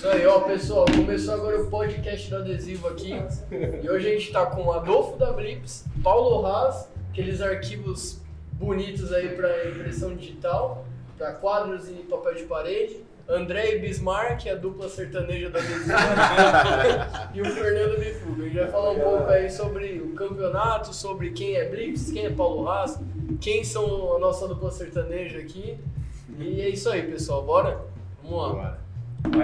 Isso aí, ó, pessoal. Começou agora o podcast do adesivo aqui. E hoje a gente tá com Adolfo da Blips, Paulo Haas, aqueles arquivos bonitos aí para impressão digital, para quadros e papel de parede. André e Bismarck, a dupla sertaneja da adesivo. e o Fernando Bifuga. A gente vai falar um pouco aí sobre o campeonato, sobre quem é Blips, quem é Paulo Haas, quem são a nossa dupla sertaneja aqui. E é isso aí, pessoal. Bora? Vamos lá. Bora.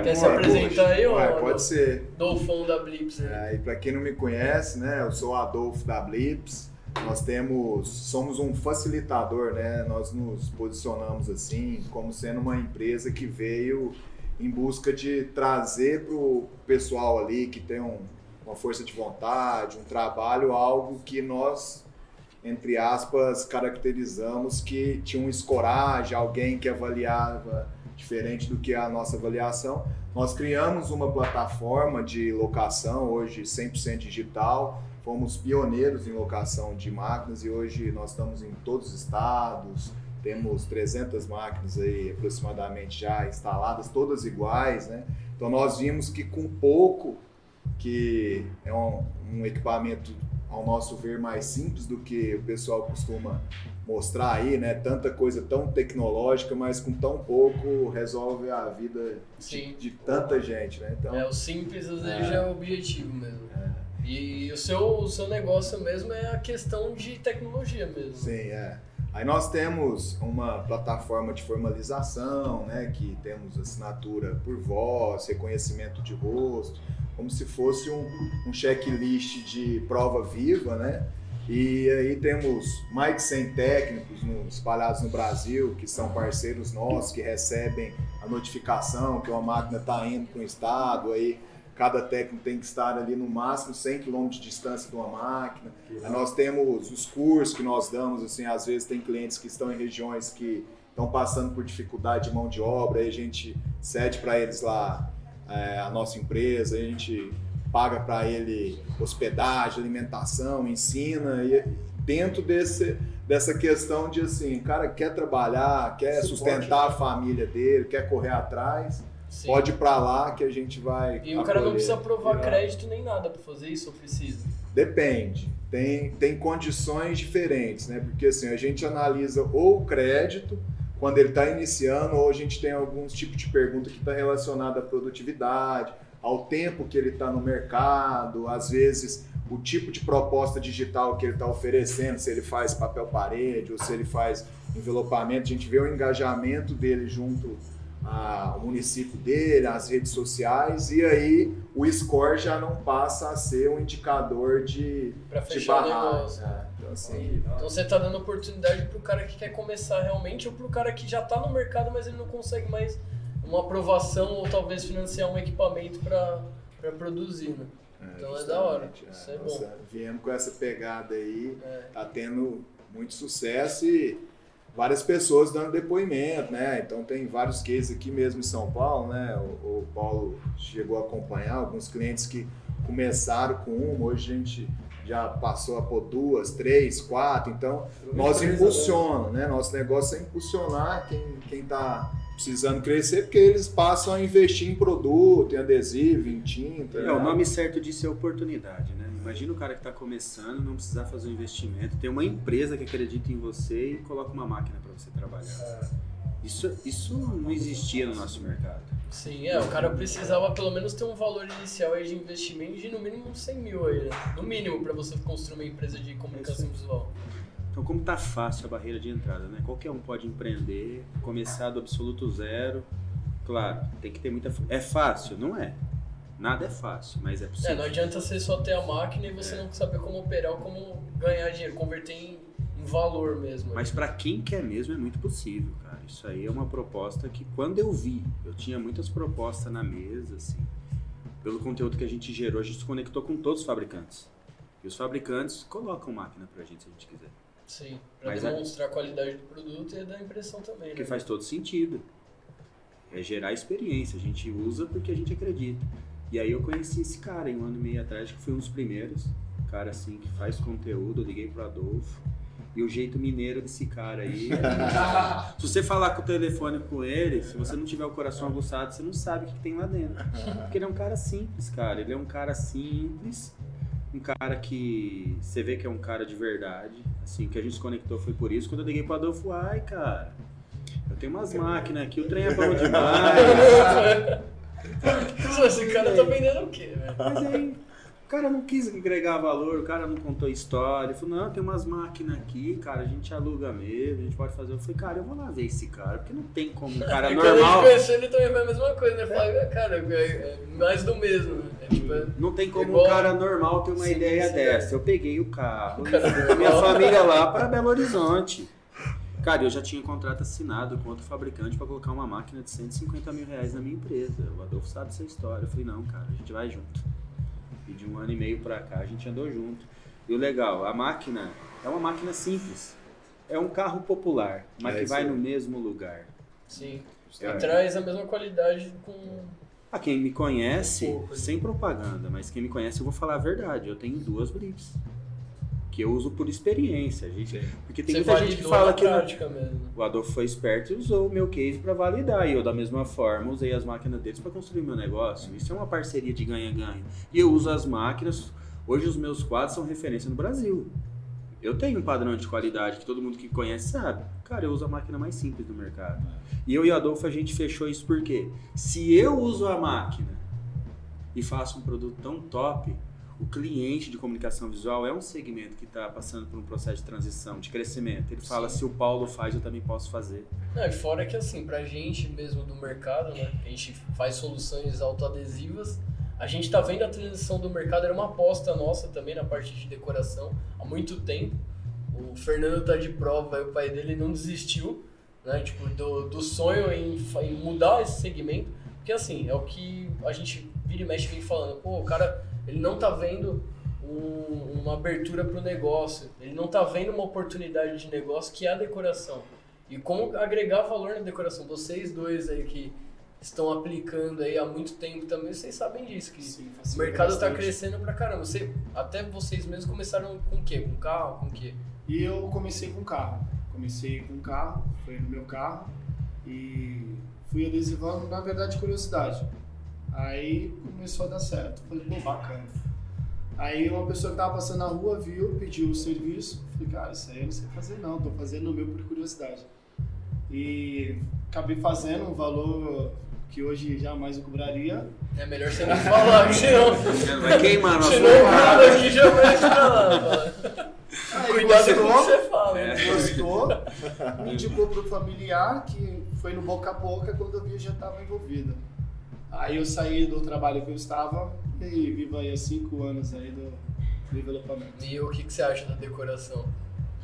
Quer se apresentar aí, Adolfo? Pode ser. Dolfão da Blips. Né? É, e para quem não me conhece, né, eu sou o Adolfo da Blips. Nós temos, somos um facilitador, né? Nós nos posicionamos assim como sendo uma empresa que veio em busca de trazer para o pessoal ali que tem um- uma força de vontade, um trabalho, algo que nós entre aspas, caracterizamos que tinha um escorage, alguém que avaliava diferente do que a nossa avaliação. Nós criamos uma plataforma de locação, hoje 100% digital, fomos pioneiros em locação de máquinas e hoje nós estamos em todos os estados, temos 300 máquinas aí aproximadamente já instaladas, todas iguais, né? Então nós vimos que com pouco, que é um, um equipamento ao nosso ver mais simples do que o pessoal costuma mostrar aí, né? Tanta coisa tão tecnológica, mas com tão pouco resolve a vida Sim. de tanta gente, né? Então, É, o simples às vezes É. é o objetivo mesmo. E o seu, o seu negócio mesmo é a questão de tecnologia mesmo. Sim, é. Aí nós temos uma plataforma de formalização, né, que temos assinatura por voz, reconhecimento de rosto, como se fosse um, um checklist de prova viva, né? E aí temos mais de 100 técnicos no- espalhados no Brasil, que são parceiros nossos, que recebem a notificação que uma máquina está indo para um estado, aí cada técnico tem que estar ali no máximo 100 km de distância de uma máquina. Aí nós temos os cursos que nós damos, assim, às vezes tem clientes que estão em regiões que estão passando por dificuldade de mão de obra, aí a gente cede para eles lá é, a nossa empresa, a gente paga para ele hospedagem, alimentação, ensina e dentro desse dessa questão de assim, o cara quer trabalhar, quer Suporte. sustentar a família dele, quer correr atrás, Sim. pode ir para lá que a gente vai E o cara não precisa provar virar. crédito nem nada pra fazer isso, ou precisa? Depende. Tem, tem condições diferentes, né? Porque assim, a gente analisa ou o crédito, quando ele está iniciando, ou a gente tem alguns tipos de pergunta que está relacionada à produtividade, ao tempo que ele está no mercado, às vezes o tipo de proposta digital que ele está oferecendo, se ele faz papel parede ou se ele faz envelopamento, a gente vê o engajamento dele junto ao município dele, às redes sociais, e aí o score já não passa a ser um indicador de, Pra de o barrar. né? Então, assim, Então você tá dando oportunidade pro cara que quer começar realmente ou pro cara que já tá no mercado, mas ele não consegue mais uma aprovação ou talvez financiar um equipamento pra produzir, né? Então é da hora. justamente, Isso é bom. Viemos com essa pegada aí, É. tá tendo muito sucesso e várias pessoas dando depoimento, né? Então tem vários cases aqui mesmo em São Paulo, né? O, o Paulo chegou a acompanhar alguns clientes que começaram com uma, hoje a gente já passou a pôr duas, três, quatro, então nós impulsionamos, né? Nosso negócio é impulsionar quem, quem tá precisando crescer, porque eles passam a investir em produto, em adesivo, em tinta. É, né? o nome certo disso é oportunidade, né? Imagina o cara que está começando, não precisar fazer um investimento, tem uma empresa que acredita em você e coloca uma máquina para você trabalhar. Isso, isso não existia no nosso mercado. Sim, é, o cara precisava pelo menos ter um valor inicial aí de investimento de no mínimo uns 100 mil aí, né? No mínimo, pra você construir uma empresa de comunicação visual. Então, como tá fácil a barreira de entrada, né? Qualquer um pode empreender, começar do absoluto zero. Claro, tem que ter muita. É fácil, não é? Nada é fácil, mas é É, possível. não adianta você só ter a máquina e você É. não saber como operar ou como ganhar dinheiro, converter em, em valor mesmo. Mas para quem quer mesmo é muito possível, cara. Isso aí é uma proposta que quando eu vi, eu tinha muitas propostas na mesa, assim. Pelo conteúdo que a gente gerou, a gente se conectou com todos os fabricantes. E os fabricantes colocam máquina pra gente se a gente quiser. Sim, pra Mas é- demonstrar a qualidade do produto e da impressão também, Porque né? faz todo sentido. É gerar experiência. A gente usa porque a gente acredita. E aí eu conheci esse cara em um ano e meio atrás, que foi um dos primeiros. Cara assim, que faz conteúdo. Eu liguei pro Adolfo. E o jeito mineiro desse cara aí. se você falar com o telefone com ele, se você não tiver o coração aguçado, você não sabe o que tem lá dentro. Porque ele é um cara simples, cara. Ele é um cara simples, um cara que você vê que é um cara de verdade. Assim, que a gente se conectou foi por isso. Quando eu liguei pro Adolfo, ai, cara, eu tenho umas máquinas aqui, o trem é bom demais. Esse cara tá vendendo o quê, velho? Mas aí, o cara não quis agregar valor, o cara não contou história. Ele falou, não, tem umas máquinas aqui, cara, a gente aluga mesmo, a gente pode fazer. Eu falei, cara, eu vou lá ver esse cara, porque não tem como um cara E quando a gente normal. conheceu, ele também foi a mesma coisa, né? Fala, cara, é, é mais do mesmo, né? É tipo, é- Não tem como Igual- um cara normal ter uma Sim, ideia sim, dessa. Eu peguei o carro, cara minha normal. família lá para Belo Horizonte. Cara, eu já tinha contrato assinado com outro fabricante para colocar uma máquina de 150 mil reais na minha empresa. O Adolfo sabe essa história. Eu falei, não, cara, a gente vai junto. E de um ano e meio pra cá a gente andou junto. E o legal, a máquina é uma máquina simples. É um carro popular, mas É que vai no mesmo lugar. Sim. É. E traz a mesma qualidade com. Ah, quem me conhece, Um pouco, né? sem propaganda, mas quem me conhece, eu vou falar a verdade. Eu tenho duas blips. Que eu uso por experiência, gente. Porque tem Você muita gente que fala que não- prática mesmo. o Adolfo foi esperto e usou o meu case para validar. E eu, da mesma forma, usei as máquinas deles para construir meu negócio. Isso é uma parceria de ganha-ganha. E eu uso as máquinas. Hoje, os meus quadros são referência no Brasil. Eu tenho um padrão de qualidade que todo mundo que conhece sabe. Cara, eu uso a máquina mais simples do mercado. E eu e o Adolfo, a gente fechou isso porque se eu uso a máquina e faço um produto tão top, o cliente de comunicação visual é um segmento que está passando por um processo de transição, de crescimento. Ele fala, Sim. se o Paulo faz, eu também posso fazer. Não, e fora que assim, pra gente mesmo do mercado, né? A gente faz soluções autoadesivas. A gente tá vendo a transição do mercado, era uma aposta nossa também na parte de decoração há muito tempo. O Fernando tá de prova, o pai dele não desistiu, né? Tipo, do, do sonho em, em mudar esse segmento. Porque assim, é o que a gente vira e mexe vem falando, pô, o cara, ele não tá vendo um- uma abertura pro negócio, ele não tá vendo uma oportunidade de negócio que é a decoração. E como agregar valor na decoração? Vocês dois aí que estão aplicando aí há muito tempo também, vocês sabem disso, que Sim, o mercado está crescendo pra caramba. Você, até vocês mesmos começaram com o quê? Com carro? Com o quê? E eu comecei com carro. Comecei com carro, foi no meu carro e fui adesivando, na verdade, curiosidade. Aí começou a dar certo. Falei, pô, bacana. Aí uma pessoa que tava passando na rua viu, pediu o serviço. Falei, cara, isso aí eu não sei fazer não, tô fazendo o meu por curiosidade. E acabei fazendo um valor que hoje jamais eu cobraria. É melhor você não falar, senão, Vai queimar nosso cara aqui já vai falar. Aí Cuidado com o que gostou, você fala. É. gostou, me indicou pro familiar, que foi no boca a boca, quando eu vi eu já estava envolvida. Aí eu saí do trabalho que eu estava e vivo aí há cinco anos aí do developamento. E o que, que você acha da decoração?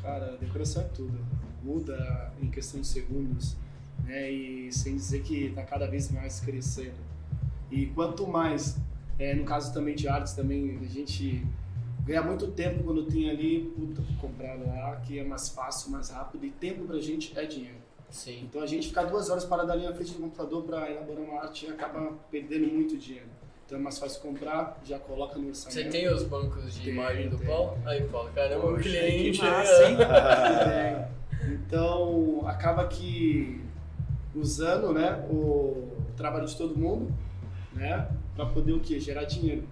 Cara, decoração é tudo. Muda em questão de segundos, né? E sem dizer que está cada vez mais crescendo. E quanto mais, é, no caso também de artes, também a gente ganha muito tempo quando tem ali, puta, comprar lá, que é mais fácil, mais rápido. E tempo pra gente é dinheiro. Sim. Então a gente ficar duas horas parado ali na frente do computador para elaborar uma arte acaba perdendo muito dinheiro. Então é mais fácil comprar, já coloca no orçamento. Você tem os bancos de Tem, imagem do tem. Paulo? Aí, Paulo, caramba, o Poxa, cliente. que massa, hein? É, Então, acaba que usando né, o trabalho de todo mundo, né, para poder o quê? Gerar dinheiro.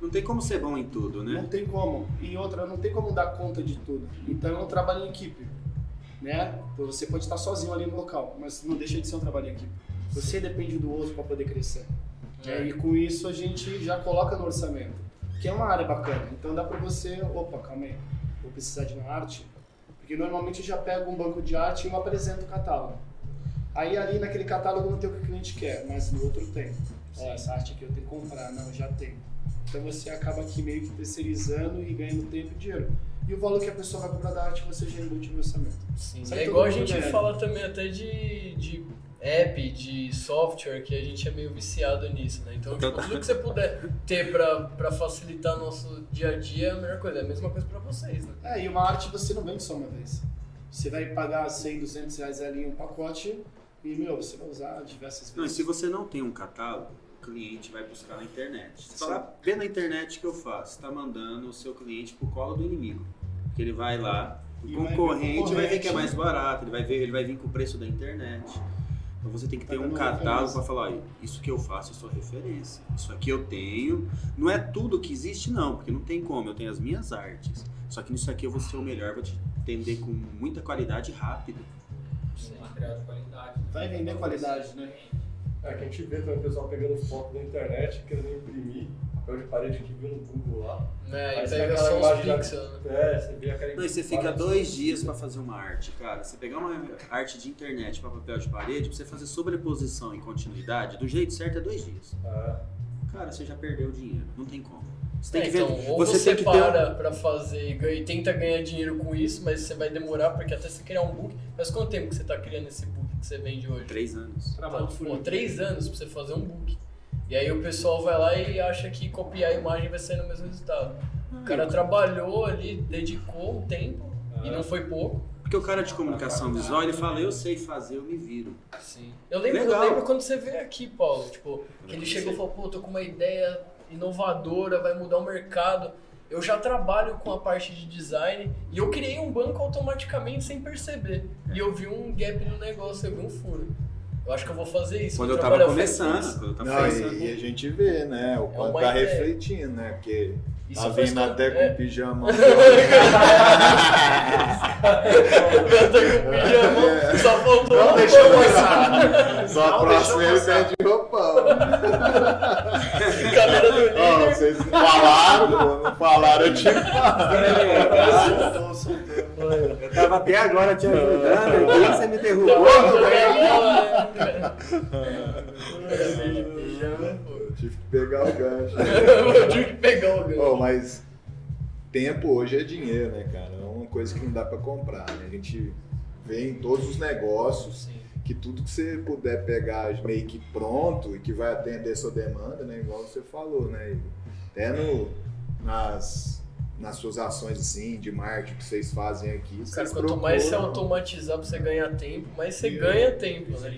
Não tem como ser bom em tudo, Não né? tem como. E outra, não tem como dar conta de tudo. Então, é um trabalho em equipe, né? Então, Você pode estar sozinho ali no local, mas não deixa de ser um trabalho em equipe. Você depende do outro para poder crescer. É. E com isso a gente já coloca no orçamento, que é uma área bacana. Então dá para você, opa, calma aí, vou precisar de uma arte, porque normalmente eu já pego um banco de arte e eu apresento o catálogo. Aí ali naquele catálogo não tem o que o cliente quer, mas no outro tem. Ó, essa arte aqui eu tenho que comprar, não, já tenho. Então você acaba aqui meio que terceirizando e ganhando tempo e dinheiro. E o valor que a pessoa vai comprar da arte você já embute no orçamento. Sim, Sai é igual a gente fala também até de, de app, de software, que a gente é meio viciado nisso, né? Então, tipo, tudo que você puder ter pra, pra facilitar nosso dia a dia é a melhor coisa. É a mesma coisa pra vocês, né? É, e uma arte você não vende só uma vez. Você vai pagar 100, 200 reais ali em um pacote e, meu, você vai usar diversas Não, e vezes. se você não tem um catálogo, o cliente vai buscar na internet. Você fala, vê na internet o que eu faço. Você está mandando o seu cliente pro colo do inimigo. Porque ele vai lá, O concorrente vai ver que é mais barato, ele vai ver, ele vai vir com o preço da internet. Então você tem que ter Tá um dando catálogo para falar, ó, isso que eu faço, eu sou referência. Isso aqui eu tenho. Não é tudo que existe, não, porque não tem como. Eu tenho as minhas artes. Só que nisso aqui eu vou ser o melhor, vou te atender com muita qualidade e rápido. Material de qualidade. né? Vai vender qualidade, né? É que a gente vê também o pessoal pegando foto da internet, querendo imprimir papel de parede que viu no Google lá. É, Aí e pega aquela só os imagem da- pixels, né? É, você vê aquela Não, e você fica dois dias para fazer uma arte, cara. Você pegar uma arte de internet para papel de parede, pra você fazer sobreposição e continuidade, do jeito certo é dois dias. É. Cara, você já perdeu o dinheiro. Não tem como. Você tem É, que ver. então, ou você, você, tem que ter. para pra fazer e e tenta ganhar dinheiro com isso, mas você vai demorar, porque até você criar um book. Mas quanto tempo que você tá criando esse book que você vende hoje? Três anos. Trabalho Pô, fútil. três anos pra você fazer um book. E aí o pessoal vai lá e acha que copiar a imagem vai sair no mesmo resultado. O cara trabalhou ali, dedicou um tempo, e não foi pouco. Porque o cara de comunicação visual, ele fala, eu sei fazer, eu me viro. Sim. Eu lembro, eu Legal. lembro quando você veio aqui, Paulo, tipo, que ele chegou e falou, pô, tô com uma ideia inovadora, vai mudar o mercado. Eu já trabalho com a parte de design e eu criei um banco automaticamente sem perceber. E eu vi um gap no negócio, eu vi um furo. Eu acho que eu vou fazer isso. Quando eu tava trabalhar começando. Quando eu tava Não, começando. e, e a gente vê, né? O quanto uma tá ideia. refletindo, né? Porque Isso tá faz vindo com- até é. com pijama. Eu tô com pijama, só faltou Não deixa eu passar. Só deixa eu ele pede roupão. Cadeira do líder. vocês não falaram, não falaram, eu. Soltou, soltou. Eu tava até agora te ajudando, aqui você me derrubou. pijama. Tive que pegar o gancho. Eu tive que pegar o gancho. Mas tempo hoje é dinheiro, né, cara? É uma coisa que não dá pra comprar, né? A gente vê em todos os negócios Sim. que tudo que você puder pegar meio que pronto e que vai atender sua demanda, né? Igual você falou, né? Igor? Até no, nas, nas suas ações assim, de marketing que vocês fazem aqui. Cara, vocês quanto mais você procuram- automatizar pra você ganhar tempo, mais você ganha tempo, né?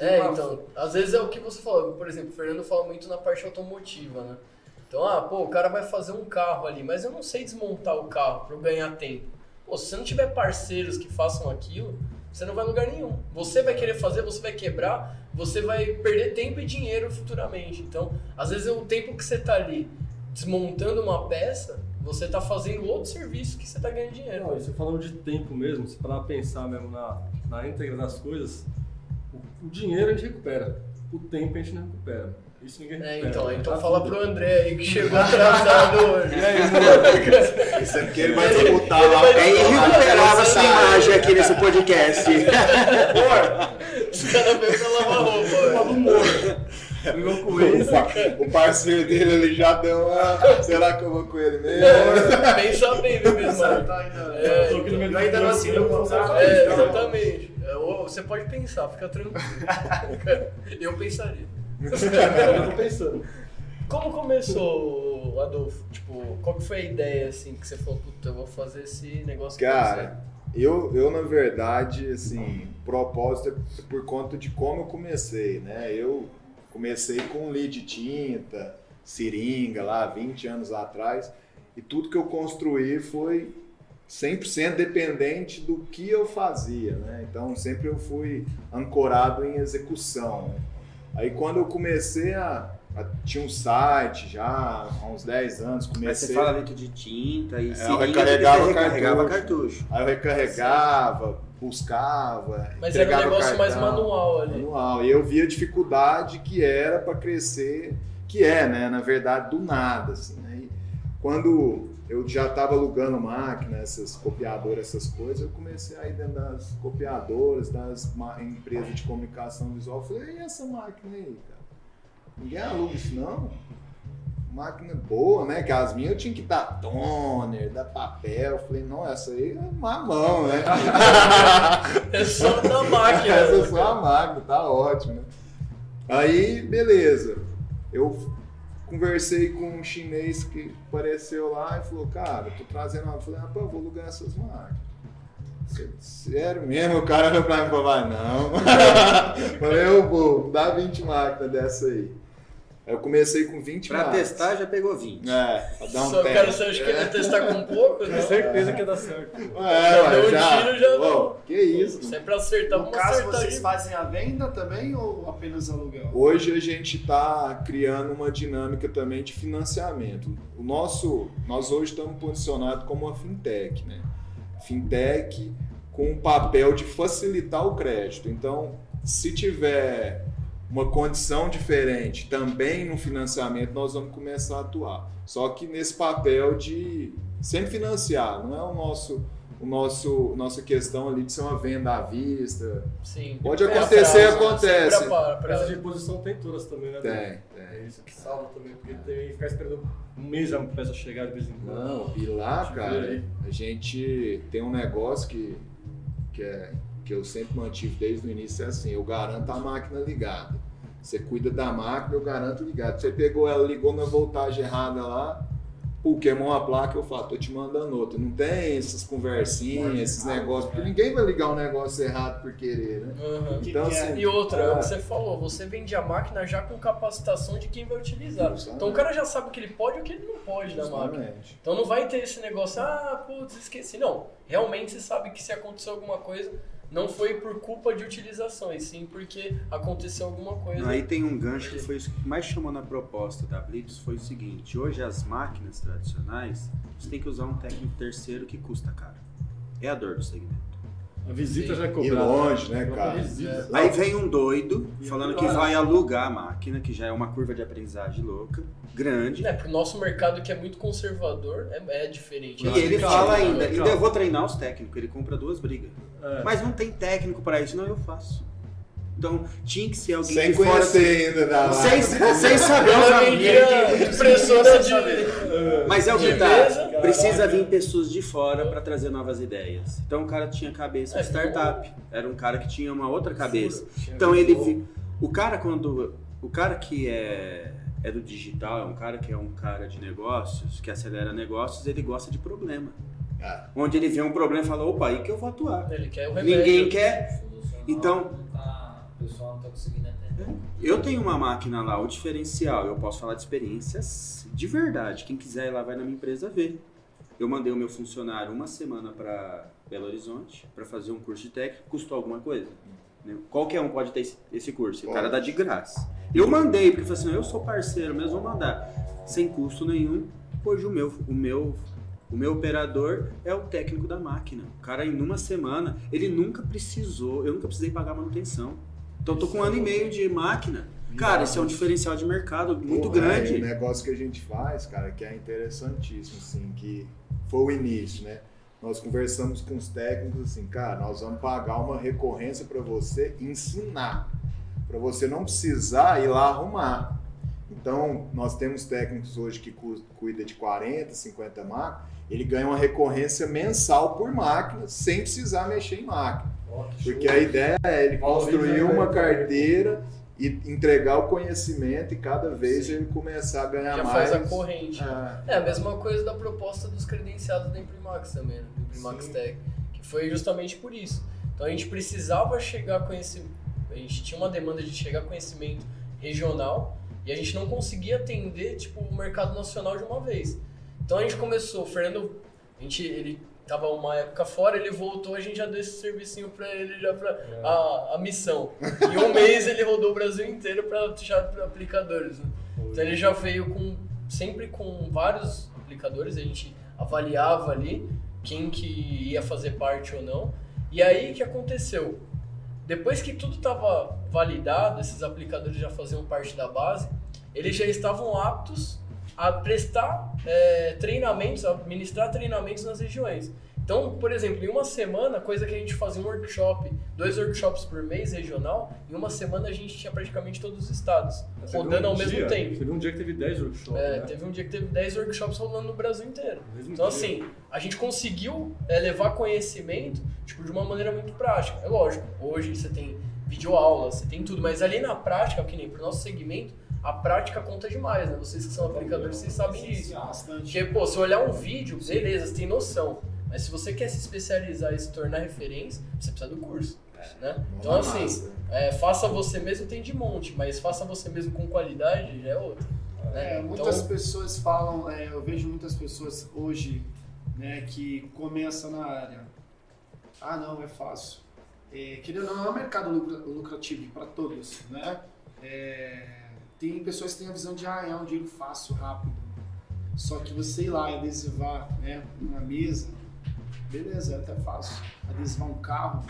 É, então, às vezes é o que você falou. Por exemplo, o Fernando fala muito na parte automotiva, né? Então, ah, pô, o cara vai fazer um carro ali, mas eu não sei desmontar o carro pra eu ganhar tempo. Pô, se você não tiver parceiros que façam aquilo, você não vai em lugar nenhum. Você vai querer fazer, você vai quebrar, você vai perder tempo e dinheiro futuramente. Então, às vezes o tempo que você tá ali desmontando uma peça, você tá fazendo outro serviço que você tá ganhando dinheiro. Não, você falando de tempo mesmo, se parar pensar mesmo na, na íntegra das coisas, o, o dinheiro a gente recupera, o tempo a gente não recupera. Isso ninguém É, então, então A fala pro André aí que chegou atrasado hoje. Isso é porque ele vai disputar lá. É irrecuperável essa imagem aqui nesse podcast. Os caras veio pra lavar roupa. Brigou com ele, O pa- O parceiro dele ele já deu uma. Será que eu vou com ele mesmo? É, pensa bem, viu, mesmo? Você tá ainda. É, tô aqui no meio eu ainda não assinei o contrato. É, então. exatamente. É, Você pode pensar, fica tranquilo. Eu pensaria. Eu tô pensando. Como começou, Adolfo? Tipo, qual que foi a ideia, assim, que você falou, puta, eu vou fazer esse negócio Cara, eu, eu na verdade, assim, propósito é por conta de como eu comecei, né? Eu comecei com lead de tinta, seringa lá, 20 anos atrás, e tudo que eu construí foi 100% dependente do que eu fazia, né? Então sempre eu fui ancorado em execução. né? Aí quando eu comecei a, a tinha um site já há uns 10 anos, Mas comecei você fala dentro de tinta e eu seringa, recarregava você recarregava cartucho. cartucho. Aí eu recarregava, buscava, Mas era um entregava negócio mais cartão, manual ali. manual. E eu via a dificuldade que era para crescer, que é, né, na verdade, do nada, assim, né? E quando eu já estava alugando máquina, essas copiadoras, essas coisas, eu comecei a ir dentro das copiadoras, das empresas de comunicação visual, falei, e essa máquina aí, cara? Ninguém aluga isso não? Máquina boa, né? Que as minhas eu tinha que dar toner, dar papel. Eu falei, não, essa aí é mamão, né? É só da máquina. Essa é só a máquina, tá ótimo, né? Aí, beleza. Eu conversei com um chinês que apareceu lá e falou, cara, tô trazendo uma. Eu falei, rapaz, eu vou alugar essas máquinas. Sério mesmo? O cara olhou pra mim e falou, vai não. falei, eu vou, dá 20 máquinas dessa aí. Eu comecei com 20 Pra testar já pegou 20. É, pra dar um Só teste. quero saber, acho que ele ia testar com pouco, Tenho né? certeza que ia dar certo. É, Já deu um já. tiro, já Ô, deu. Que isso. Se é pra acertar, No vamos caso, acertar vocês aí. fazem a venda também ou apenas aluguel? Hoje a gente está criando uma dinâmica também de financiamento. O nosso, nós hoje estamos posicionados como uma fintech, né? Fintech com o papel de facilitar o crédito. Então, se tiver uma condição diferente também no financiamento, nós vamos começar a atuar. Só que nesse papel de sempre financiar, não é o nosso o nosso nossa questão ali de ser uma venda à vista. Sim. Pode É a acontecer, prazo, acontece. sempre a pra- de reposição tem todas também, né? Tem, É tem. isso que salva também, porque tem que ficar esperando um mês a peça chegar de vez em quando. Não, e lá, cara, a gente tem um negócio que, que, é, que eu sempre mantive desde o início, é assim, eu garanto a máquina ligada. Você cuida da máquina, eu garanto ligado. Você pegou ela, ligou na voltagem errada lá, pô, queimou uma placa, eu falo, tô te mandando outra. Não tem essas conversinhas, esses negócios, porque ninguém vai ligar um negócio errado por querer, né? Que Então, é? assim, E outra, é o que você falou, você vende a máquina já com capacitação de quem vai utilizar. Exatamente. Então o cara já sabe o que ele pode e o que ele não pode da máquina. Então não vai ter esse negócio, ah, putz, esqueci. Não, realmente você sabe que se aconteceu alguma coisa, não foi por culpa de utilização, e sim porque aconteceu alguma coisa. Aí tem um gancho que foi isso que mais chamou na proposta da Blitz, foi o seguinte, hoje as máquinas tradicionais, você tem que usar um técnico terceiro que custa caro. É a dor do segmento. A visita Sim. já é E cobrada. longe, né, cara? visita. Aí vem um doido E falando é que vai alugar a máquina, que já é uma curva de aprendizagem louca, grande. É, pro nosso mercado que é muito conservador, é, é diferente. E ele fala ainda, ainda eu vou treinar os técnicos, ele compra duas brigas. É. Mas não tem técnico pra isso, não eu faço. Então tinha que ser alguém Sem de fora. conhecer ainda da Sem, sem saber usar. vendia impressora de... Mas é o que tá. Precisa vir pessoas de fora pra trazer novas ideias. Então o cara tinha cabeça É, de startup. Era um cara que tinha uma outra cabeça. Então ele o cara quando o cara que é é do digital, é um cara que é um cara de negócios, que acelera negócios, ele gosta de problema. Ah, Onde ele vê um problema e fala, opa, aí que eu vou atuar. Ele quer o remédio. Ninguém quer. Então- tá- o pessoal não tá conseguindo entender. Eu tenho uma máquina lá, o diferencial, eu posso falar de experiências de verdade. Quem quiser ir lá vai na minha empresa ver. Eu mandei o meu funcionário uma semana para Belo Horizonte para fazer um curso de técnico, custou alguma coisa? Né? Qualquer um pode ter esse, curso, o cara dá de graça. Eu mandei, porque falei assim, eu sou parceiro mesmo, vou mandar. Sem custo nenhum. Hoje o meu, o meu, o meu operador é o técnico da máquina. O cara em uma semana, ele nunca precisou, eu nunca precisei pagar manutenção. Então eu tô com um ano e meio de máquina. Cara, esse é um diferencial de mercado muito Porra, grande. É, o negócio que a gente faz, cara, que é interessantíssimo, assim, que foi o início, né? Nós conversamos com os técnicos assim, cara, nós vamos pagar uma recorrência para você ensinar, para você não precisar ir lá arrumar. Então, nós temos técnicos hoje que cu- cuida de 40, 50 máquinas, ele ganha uma recorrência mensal por máquina, sem precisar mexer em máquina. Porque a ideia é ele construir a uma carteira e entregar o conhecimento e cada vez Sim. ele começar a ganhar Já mais. faz a corrente. É. É a mesma coisa da proposta dos credenciados da Imprimax também, né? do Imprimax Sim. Tech, que foi justamente por isso. Então a gente precisava chegar a conhecimento, a gente tinha uma demanda de chegar a conhecimento regional e a gente não conseguia atender tipo o mercado nacional de uma vez. Então a gente começou, o Fernando, a gente, ele tava uma época fora, ele voltou, a gente já deu esse servicinho pra ele já pra a, a missão. Em um mês ele rodou o Brasil inteiro para já pra aplicadores. Né? Então ele já veio com sempre com vários aplicadores, a gente avaliava ali quem que ia fazer parte ou não. E aí o que aconteceu? Depois que tudo estava validado, esses aplicadores já faziam parte da base, eles já estavam aptos a prestar é, treinamentos, a ministrar treinamentos nas regiões. Então, por exemplo, em uma semana, coisa que a gente fazia um workshop, dois workshops por mês regional, em uma semana a gente tinha praticamente todos os estados, Mas rodando um ao mesmo dia- tempo. Teve um dia que teve 10 workshops. É, né? teve um dia que teve 10 workshops rolando no Brasil inteiro. Mesmo Então, dia. assim, a gente conseguiu é, levar conhecimento tipo, de uma maneira muito prática. É lógico, hoje você tem videoaulas, você tem tudo, mas ali na prática, que nem pro nosso segmento, a prática conta demais, né? Vocês que são aplicadores, vocês sabem disso. Porque, pô, se olhar um vídeo, beleza, você tem noção. Mas se você quer se especializar e se tornar referência, você precisa do curso. Né? Mão Então na assim, é, faça você mesmo tem de monte, mas faça você mesmo com qualidade já é outra. né? É, muitas Então, pessoas falam, é, eu vejo muitas pessoas hoje né, que começam na área. Ah, não, é fácil. É, querendo ou não, é um mercado lucra- lucrativo para todos, né? É, tem pessoas que têm a visão de, ah, é um dinheiro fácil, rápido. Só que você ir lá e adesivar né, uma mesa, beleza, é até fácil. Adesivar um carro,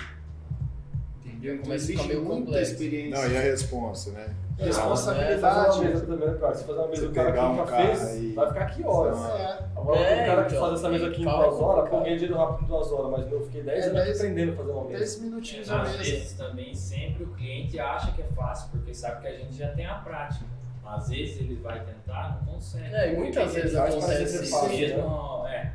Então Começa a ficar meio muita complexo. experiência. Não, e a responsa, né? Responsabilidade. também, né, cara? Se fazer uma mesa Você que o cara um já carro fez, aí- vai ficar aqui horas. É, Agora, É, o cara que então, faz essa mesa aqui em duas horas, pô, ganhei dinheiro rápido em duas horas, mas eu fiquei 10 É, anos dez- aprendendo a fazer uma mesa. 10 minutinhos a Às mesa. vezes também sempre o cliente acha que é fácil, porque sabe que a gente já tem a prática. Às vezes ele vai tentar, não consegue. É, e muitas vezes acontece isso, fácil, né? mesmo, é.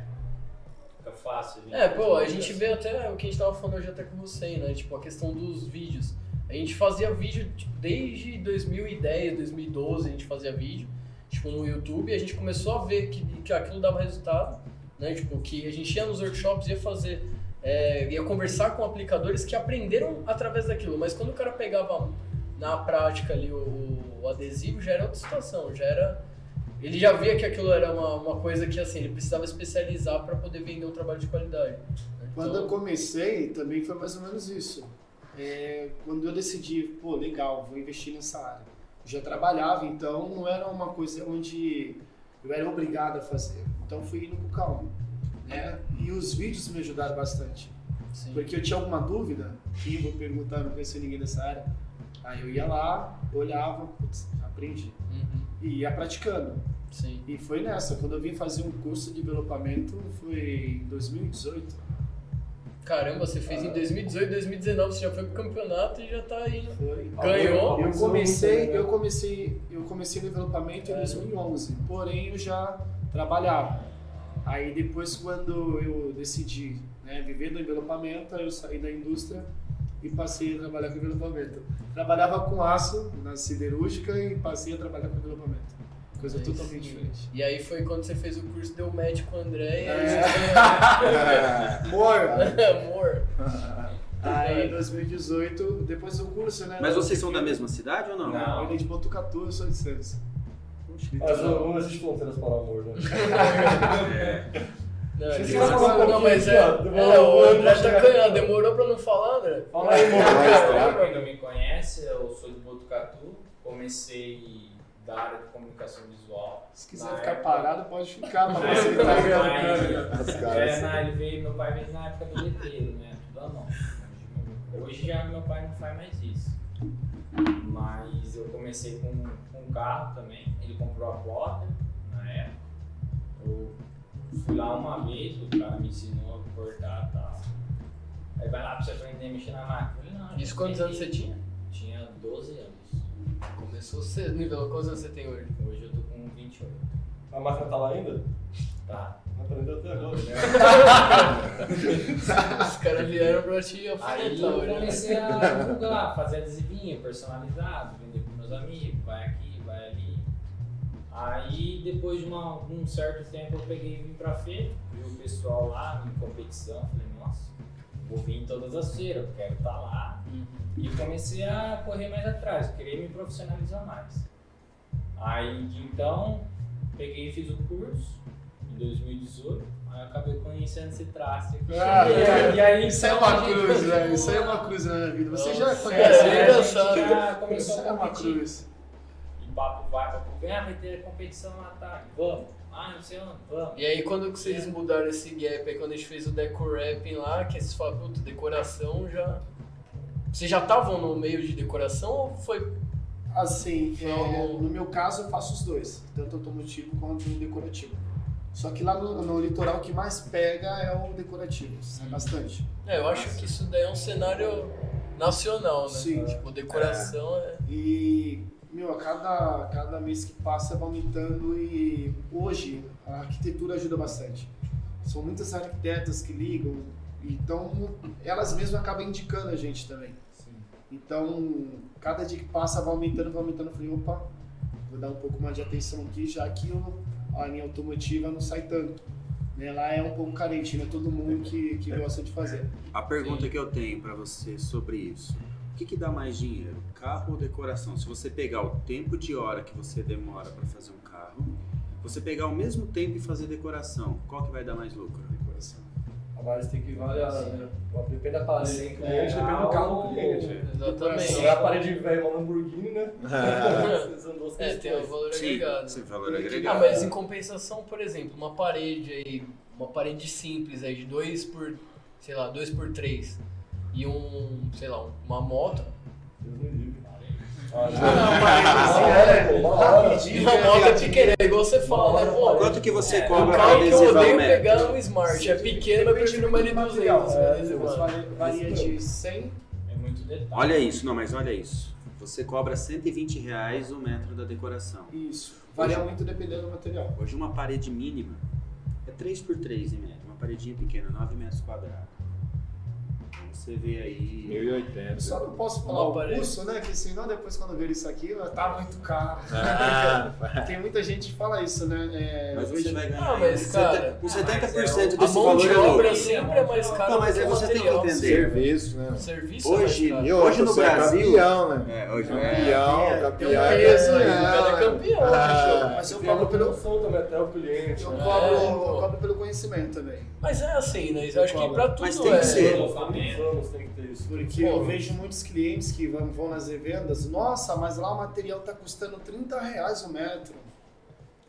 Fica fácil. É, pô, a gente vê até o que a gente tava falando hoje até com você, né? Tipo, a questão dos vídeos. A gente fazia vídeo tipo, desde 2010, 2012, a gente fazia vídeo, tipo, no YouTube, e a gente começou a ver que, que aquilo dava resultado, né? Tipo, que a gente ia nos workshops, ia fazer, é, ia conversar com aplicadores que aprenderam através daquilo, mas quando o cara pegava na prática ali o, o adesivo, já era outra situação, já era... Ele já via que aquilo era uma, uma coisa que, assim, ele precisava especializar para poder vender um trabalho de qualidade. né? Quando eu comecei, também foi mais ou menos isso. É, quando eu decidi, pô, legal, vou investir nessa área. Eu já trabalhava, então não era uma coisa onde eu era obrigado a fazer. Então fui indo com calma. Né? E os vídeos me ajudaram bastante. Sim. Porque eu tinha alguma dúvida, que vou perguntar, não conhecia ninguém dessa área. Aí eu ia lá, olhava, putz, aprendi. Uhum. E ia praticando. Sim. E foi nessa. Quando eu vim fazer um curso de developamento, foi em 2018. Caramba, você fez em 2018, 2019, você já foi pro campeonato e já tá indo. Foi. Ganhou? Eu comecei, eu comecei, eu comecei o developamento em 2011, porém eu já trabalhava. Aí depois quando eu decidi né, viver do developamento, aí eu saí da indústria e passei a trabalhar com developamento. Trabalhava com aço na siderúrgica e passei a trabalhar com developamento. Coisa Aí totalmente sim. diferente. E aí foi quando você fez o curso, deu match com o André e aí É. você Amor! Amor. Aí em 2018, depois do curso, né? Mas vocês são da mesma cidade ou não? Não. Ele é de Botucatu, eu sou de Santos. Mas não não existe fronteiras para o amor, né? Não, Você vai falar um não, mas é, demorou é, o André pra tá aqui. demorou pra não falar, André? Fala aí, estrear. Pra quem não me conhece, eu sou de Botucatu, comecei da área de comunicação visual. Se quiser Na ficar época- parado, pode ficar, mas Mas- você tá. Os É, na, ele veio, meu pai veio na época do letreiro, né? Tudo à mão. Hoje já meu pai não faz mais isso. Mas eu comecei com, com um carro também. Ele comprou a plotter na época. Eu fui lá uma vez, o cara me ensinou a cortar e tal. Aí vai lá pra você aprender a mexer na máquina. Não, Isso quantos anos você tinha? Tinha 12 anos. Começou cedo, nível. Quantos anos você tem hoje? Hoje eu tô com 28. A máquina tá lá ainda? Tá. Não aprendeu até agora. Os caras vieram pra te Aí alfinetar eu hoje. né? comecei a divulgar, fazer adesivinho personalizado, vender para meus amigos, vai aqui, vai ali. Aí depois de uma- um certo tempo eu peguei e vim pra feira, vi o pessoal lá em competição, falei, nossa, vou vir em todas as feiras, eu quero estar lá. Uhum. E comecei a correr mais atrás, eu queria me profissionalizar mais. Aí de então peguei e fiz o curso em 2018, aí eu acabei conhecendo esse traço aqui. Ah, e, aí, e aí Isso é então, uma cruz, né? Isso aí é uma cruz na minha vida. Você já Nossa, conhece, é, é engraçado. A gente já Isso começou é a uma competir. cruz. E papo vai, papo vem, ah, vai ter competição lá tarde. Vamos. Ah, não sei onde, vamos. E aí quando que vocês mudaram esse gap aí, quando a gente fez o Deco Rapping lá, que vocês falaram, puta, decoração já. Vocês já estavam no meio de decoração ou foi. Assim, é, Então- no meu caso eu faço os dois, tanto automotivo quanto decorativo. Só que lá no, no litoral o que mais pega é o decorativo, sai bastante. É, eu acho que isso daí é um cenário nacional, né? Sim. Tipo, decoração é. E, meu, a cada, cada mês que passa vai aumentando e hoje a arquitetura ajuda bastante. São muitas arquitetas que ligam, então elas mesmas acabam indicando a gente também. Então, cada dia que passa vai aumentando, vai aumentando. Eu falei, opa, vou dar um pouco mais de atenção aqui, já que eu- a linha automotiva não sai tanto. Né? Lá é um pouco carente, não é todo mundo que, que gosta de fazer. A pergunta que eu tenho pra você sobre isso. O que, que dá mais dinheiro, carro ou decoração? Se você pegar o tempo de hora que você demora pra fazer um carro, você pegar o mesmo tempo e fazer decoração, qual que vai dar mais lucro? Decoração. A base tem que variar, né? Depende da parede do cliente, É, depende do carro do cliente. Exatamente. Se é a parede velha, uma Lamborghini, né? São duas É, tem o valor Sim, agregado. sim, valor Ah, agregado. mas em compensação, por exemplo, uma parede aí, uma parede simples aí de 2 por, sei lá, 2 por 3 e um, sei lá, uma moto. Deus me livre. Ah, Não, mas assim, é, uma hora. Rapidinho. Uma moto é pequena, é igual você fala, né? Pô, Quanto que você o cobra pra carro que eu odeio o pegar é um Smart. É pequeno, mas eu prefiro uma L200. É, beleza, mas mano? varia, varia de 100 É muito detalhe. Olha isso, não, mas olha isso. Você cobra 120 reais o metro da decoração. Isso. Varia muito dependendo do material. Hoje uma parede mínima é 3 por 3 em média, uma paredinha pequena, 9 metros quadrados. Você vê aí. 1080. Só não posso falar o curso, né? Que senão depois quando ver isso aqui, tá muito caro. Ah, Tem muita gente que fala isso, né? É, Mas você- hoje vai ganhar. Ah, mas, aí cara, um 70% mas é o- A desse mão valor de é obra sempre é mais cara Não, mas que você tem que entender. Serviço, né? O serviço é Hoje, mais E caro. outra, Hoje no você é Brasil- campeão, né? É, hoje Campeão, É, campeão. tem um peso aí, campeão. o cara é campeão, Ah, Mas eu cobro pelo, promoção também até o cliente. eu né? cobro, É, eu pô. cobro pelo conhecimento também. Mas é assim, né? Eu acho que pra tudo Mas tem é. que ser. Vamos, tem que ter isso. Porque Pô. eu vejo muitos clientes que vão, vão nas revendas, nossa, mas lá o material tá custando 30 reais o metro.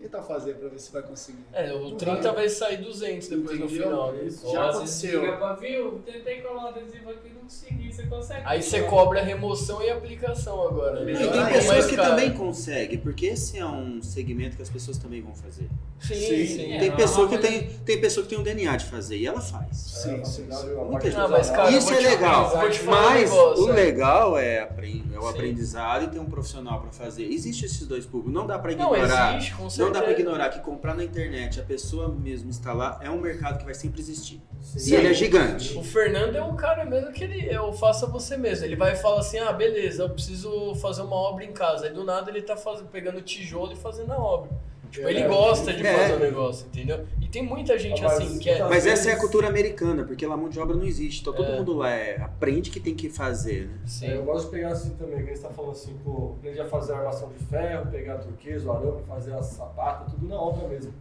Tenta fazer pra ver se vai conseguir. É, o 30 vai sair 200 depois no Entendeu? final. né? Isso. Ou Já aconteceu. pra, viu, tentei colar um adesivo aqui, não consegui, você consegue. Aí você cobra a remoção e aplicação agora. né? E tem ainda. pessoas que caro. também conseguem, porque esse é um segmento que as pessoas também vão fazer. Sim, Sim. sim. É, Tem não, pessoa que tem, tem pessoa que tem um DNA de fazer e ela faz. Sim, É, sim, sim. Muita gente- mas, cara, Isso é te legal, mas o é. legal é, é o Sim. aprendizado e ter um profissional pra fazer. Existe esses dois públicos, não dá pra Não, ignorar. existe, com Não certeza. Dá pra ignorar que comprar na internet, a pessoa mesmo instalar, é um mercado que vai sempre existir. Sim. E ele é gigante. O Fernando é um cara mesmo que ele é o faça você mesmo. Ele vai e fala assim: ah, beleza, eu preciso fazer uma obra em casa. Aí do nada ele tá faz... pegando tijolo e fazendo a obra. Tipo, ele É. gosta de É. fazer o negócio, entendeu? E tem muita gente Mas, assim que é. Mas Às essa é a vezes- cultura americana, porque lá mão de obra não existe. Então todo É. mundo lá é- aprende que tem que fazer, né? Sim. É, eu gosto de pegar assim também, quando a gente tá falando assim, pô, aprender a fazer a armação de ferro, pegar turquesa, o arame, fazer a sapata, tudo na obra mesmo.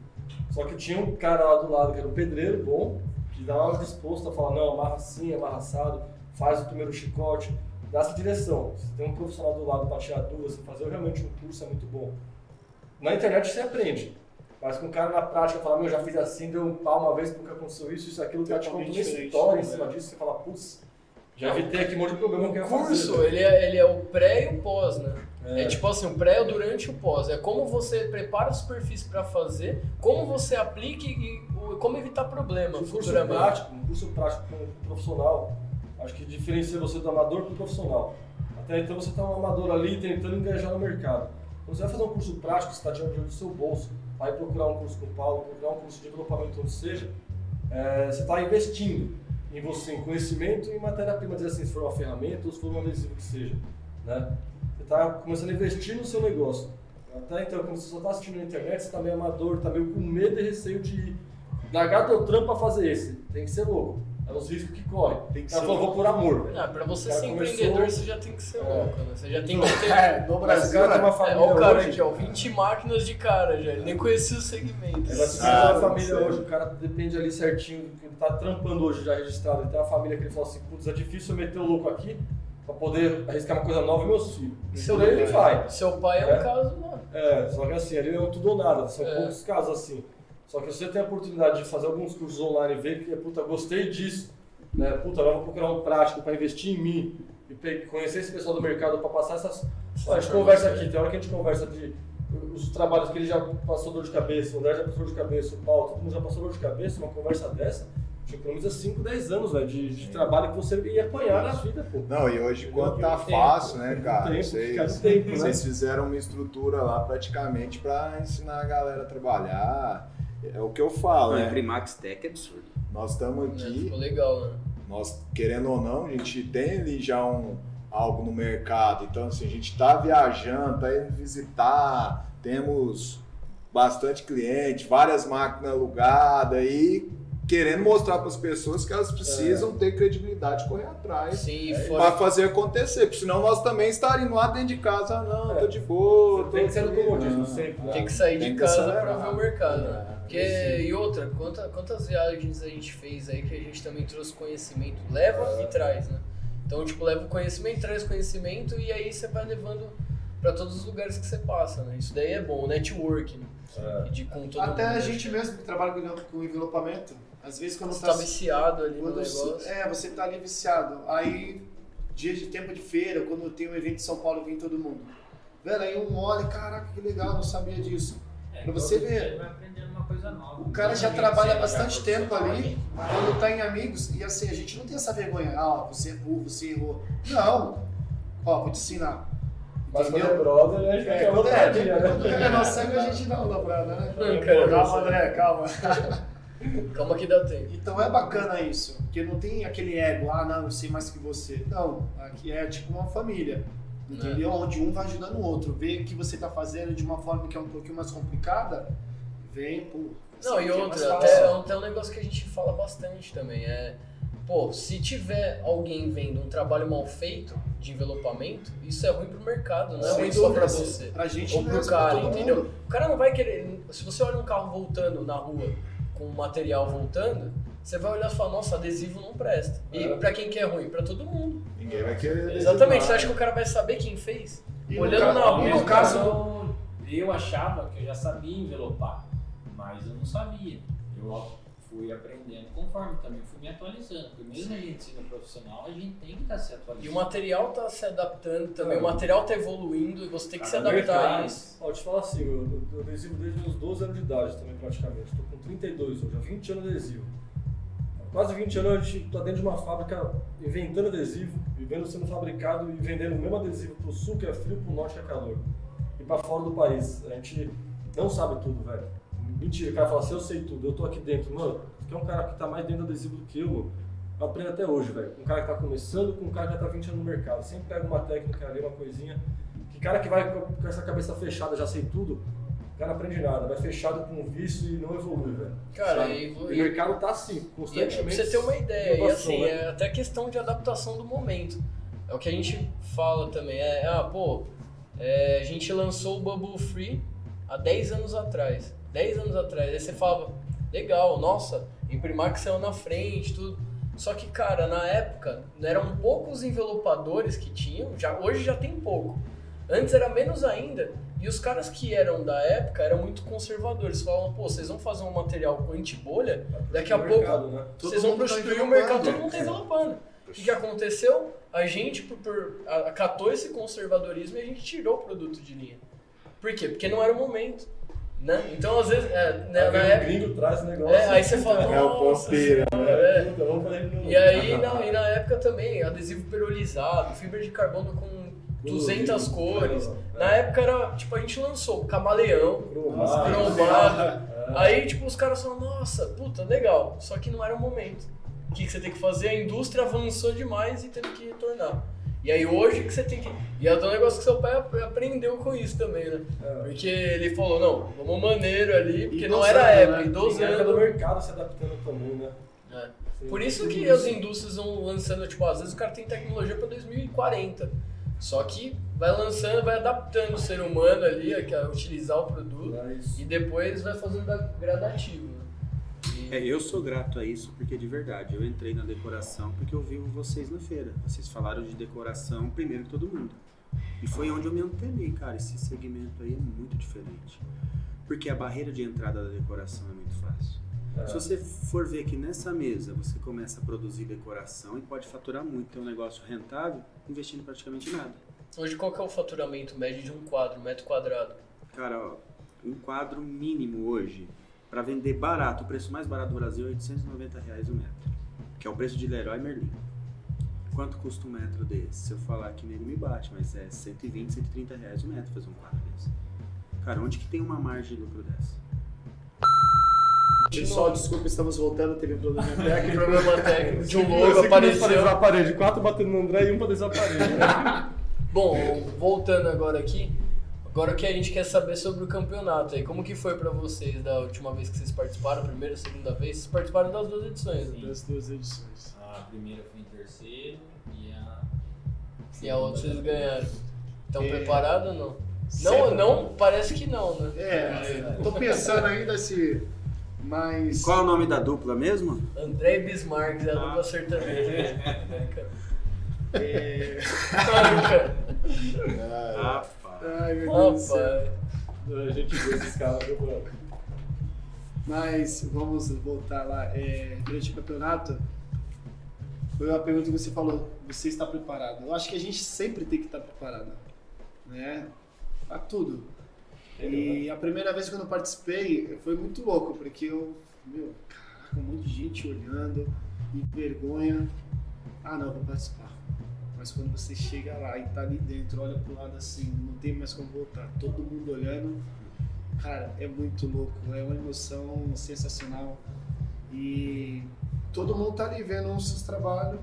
Só que tinha um cara lá do lado que era um pedreiro bom, que dava disposto a falar, não, amarra assim, amarra assado, faz o primeiro chicote, dá essa direção. Se tem um profissional do lado para tirar dúvidas, fazer realmente um curso é muito bom. Na internet você aprende. Mas com o cara na prática falar, meu, já fiz assim, deu um pau uma vez porque aconteceu isso, isso, aquilo, o cara te conta uma história em né? cima disso, você fala, putz, já evitei aqui um monte de problema que eu O fazer. curso, ele é, ele é o pré e o pós, né? É. É. tipo assim, o pré é o durante e o pós. É como você prepara a superfície pra fazer, como você aplica e o- como evitar problema Um curso prático, um curso prático com um profissional, acho que diferencia você do amador para o profissional. Até então você está um amador ali tentando engajar no mercado. Quando você vai fazer um curso prático, você está tirando dinheiro do seu bolso, vai procurar um curso com o Paulo, procurar um curso de desenvolvimento onde seja, é, você está investindo em você, em conhecimento e em matéria-prima, assim, se for uma ferramenta ou se for um adesivo que seja. Né? Você está começando a investir no seu negócio. Até então, quando você só está assistindo na internet, você está meio amador, está meio com medo e receio de largar teu trampo para fazer esse. Tem que ser louco. É os riscos que corre. Tem que Ela ser falou, vou por amor. Ah, pra você ser começou- empreendedor, você já tem que ser É. louco, né? Você já tem que ter. É, no Brasil, cara tem uma É, família olha o cara hoje, aqui, ó, 20 máquinas de cara já, ele nem conhecia o segmento. Ele vai se Ah, uma família hoje, o cara depende ali certinho do que ele tá trampando hoje já registrado. Ele tem uma família que ele fala assim, putz, é difícil eu meter o louco aqui pra poder arriscar uma coisa nova e meus filhos. Seu, ele vai. seu pai é um É. caso, não. É, só que assim, ali é um tudo ou nada, são É. poucos casos assim. Só que você tem a oportunidade de fazer alguns cursos online e ver que, puta, gostei disso, né? Puta, agora vou procurar um prático para investir em mim e conhecer esse pessoal do mercado para passar essas. Ó, a gente conversa aqui, tem hora que a gente conversa de os trabalhos que ele já passou dor de cabeça, o André já passou dor de cabeça, o Paulo, todo mundo já passou dor de cabeça, uma conversa dessa, gente economiza 5, 10 anos, velho, de, de trabalho que você ia apanhar na vida, pô. Não, e hoje quanto tá Tempo, fácil, né, cara? tempo, Vocês, cara, tempo, né? vocês fizeram uma estrutura lá praticamente pra ensinar a galera a trabalhar. É o que eu falo, Não, né? Imprimax Tech é absurdo. Nós estamos né? aqui, Ficou legal, né? nós querendo ou não, a gente tem ali já um algo no mercado. Então, assim, a gente tá viajando, tá indo visitar, temos bastante cliente, várias máquinas alugadas e querendo mostrar para as pessoas que elas precisam ter credibilidade e correr atrás Sim, e para fazer acontecer, porque senão nós também estaríamos lá dentro de casa, ah, não, tô de boa, tô Tem que ser no aqui, comodismo não. sempre. né? Tem que sair Tem de que casa pra ver o mercado, né? É. Porque, e outra, quanta- quantas viagens a gente fez aí que a gente também trouxe conhecimento, leva e traz, né? Então, tipo, leva o conhecimento, traz conhecimento e aí você vai levando pra todos os lugares que você passa, né? Isso daí é bom, o network, né? É. De, com todo Até mundo, a né? gente mesmo que trabalha com, com envelopamento, às vezes quando Você tá, tá viciado ali no negócio. É, você tá ali viciado. Aí, dia de tempo de feira, quando tem um evento em São Paulo, vem todo mundo. Velho, aí um olha, caraca, que legal, não sabia disso. É, Pra você ver. Uma coisa nova. O cara já trabalha bastante tempo ali, quando tá em amigos, e assim, a gente não tem essa vergonha, ah, você é burro, você errou. Não. Ó, vou te ensinar. Mas quando é brother, a gente É, quer quando é, dia, quando né? é nosso sangue, a gente dá uma dobrada, né? Não, calma, você- André, calma. Calma que dá tempo. Então é bacana isso, porque não tem aquele ego, ah, não, eu sei mais que você. Não, aqui é tipo uma família, entendeu? Onde um vai ajudando o outro. Vê que você tá fazendo de uma forma que é um pouquinho mais complicada, vem, pô. Não, e outra, até, até um negócio que a gente fala bastante também é, pô, se tiver alguém vendo um trabalho mal feito de envelopamento, isso é ruim pro mercado, não é ruim só pra você. Pra gente Ou pro mesmo, cara, entendeu? mundo. O cara não vai querer. Se você olha um carro voltando na rua com material voltando, você vai olhar e falar, nossa, adesivo não presta. E É. pra quem que é ruim? Pra todo mundo. Ninguém vai querer. Exatamente, você acha que o cara vai saber quem fez? E Olhando no, na rua, e no caso, eu achava que eu já sabia envelopar, mas eu não sabia. Eu fui aprendendo conforme também fui me atualizando. Porque mesmo a gente sendo profissional, a gente tem que estar se E atualizando. o material tá se adaptando também, É. o material tá evoluindo e você tem que se Cada adaptar a isso. Ó, eu te falar assim, eu, eu adesivo desde meus 12 anos de idade também, praticamente. Estou com 32 hoje, há 20 anos de adesivo. Há quase 20 anos a gente está dentro de uma fábrica inventando adesivo, vivendo sendo fabricado e vendendo o mesmo adesivo para o sul, que é frio, para o norte, que é calor. E para fora do país. A gente não sabe tudo, velho. Mentira, o cara fala assim, eu sei tudo, eu tô aqui dentro. Mano, você é um cara que tá mais dentro do adesivo do que eu, mano. Eu aprendo até hoje, velho. Um cara que tá começando com um cara que já tá 20 anos no mercado. Sempre pega uma técnica ali, uma coisinha. Que cara que vai com essa cabeça fechada, já sei tudo, o cara não aprende nada. Vai fechado com um vício e não evolui, velho. Cara, Sabe? e- o e- mercado tá assim, E pra constantemente. você ter uma ideia, e assim, né? é até questão de adaptação do momento. É o que a gente fala também, é, ah, pô, é, a gente lançou o Bubble Free há 10 anos atrás. 10 anos atrás. Aí você falava, legal, nossa, Imprimax saiu na frente, tudo. Só que, cara, na época, eram poucos envelopadores que tinham, já, hoje já tem pouco. Antes era menos ainda, e os caras que eram da época eram muito conservadores. Falavam, pô, vocês vão fazer um material com antibolha, daqui a O pouco mercado, né? Vocês vão tá prostituir o envelopando. mercado, todo mundo tá envelopando. O que, aconteceu? A gente por, por, acatou esse conservadorismo e a gente tirou o produto de linha. Por quê? Porque não era o momento. Né? Então, às vezes, é, né, na vem o época. gringo traz o negócio. É, aí você fala, É o pompeiro, senhora, É, E aí, não, e na época também, adesivo perolizado, fibra de carbono com 200 cores. Na época era, tipo, a gente lançou camaleão, Cromado. cromado. É. Aí, tipo, os caras falam, nossa, puta, legal. Só que não era o momento. O que, que você tem que fazer? A indústria avançou demais e teve que retornar. E aí hoje que você tem que. E é um negócio que seu pai ap- aprendeu com isso também, né? É. Porque ele falou, não, vamos maneiro ali, porque não era a época, né? e Tem época do mercado se adaptando também, né? É. Por isso que as indústrias vão lançando, tipo, às vezes o cara tem tecnologia para 2040. Só que vai lançando, vai adaptando o ser humano ali a, a utilizar o produto Mas- e depois vai fazendo da- gradativo. É, eu sou grato a isso porque de verdade, eu entrei na decoração porque eu vi vocês na feira. Vocês falaram de decoração primeiro que todo mundo. E foi onde eu me antenei, cara. Esse segmento aí é muito diferente. Porque a barreira de entrada da decoração é muito fácil. É. Se você for ver que nessa mesa você começa a produzir decoração e pode faturar muito, ter um negócio rentável, investindo praticamente nada. Hoje qual que é o faturamento médio de um quadro, metro quadrado? Cara, ó, um quadro mínimo hoje, para vender barato, o preço mais barato do Brasil é 890 reais o metro, que é o preço de Leroy Merlin. Quanto custa um metro desse? Se eu falar que nele me bate, mas é 120, 130 reais o metro fazer um quadro desse. Cara, onde que tem uma margem de lucro dessa? Pessoal, desculpa, estamos voltando, teve um problema técnico. Problema técnico de um nós apareceu. parede a parede, quatro batendo no André e um pra descer a parede. Bom, voltando agora aqui, Agora o que a gente quer saber sobre o campeonato aí, como que foi pra vocês da última vez que vocês participaram, primeira, segunda vez? Vocês participaram das duas edições, né? Das duas edições. A primeira foi em terceiro e a. E a outra vocês ganharam. Estão É. preparados ou não? Não, Sempre. não, parece que não, né? É, tô pensando ainda se. Mas. Qual é o nome da dupla mesmo? André Bismarck, é a dupla sertaneja. É... Nunca. Ah, Ai, meu Deus do céu. A gente viu esses caras, mano? Mas vamos voltar lá. É, durante o campeonato, foi uma pergunta que você falou: você está preparado? Eu acho que a gente sempre tem que estar preparado, né? Pra tudo. E a primeira vez que eu não participei foi muito louco, porque eu, meu, caraca, um monte de gente olhando, e vergonha. Ah, não, vou participar. Mas quando você chega lá e tá ali dentro, olha pro lado assim, não tem mais como voltar, todo mundo olhando, cara, é muito louco, é uma emoção sensacional. E todo mundo tá ali vendo os seus trabalhos.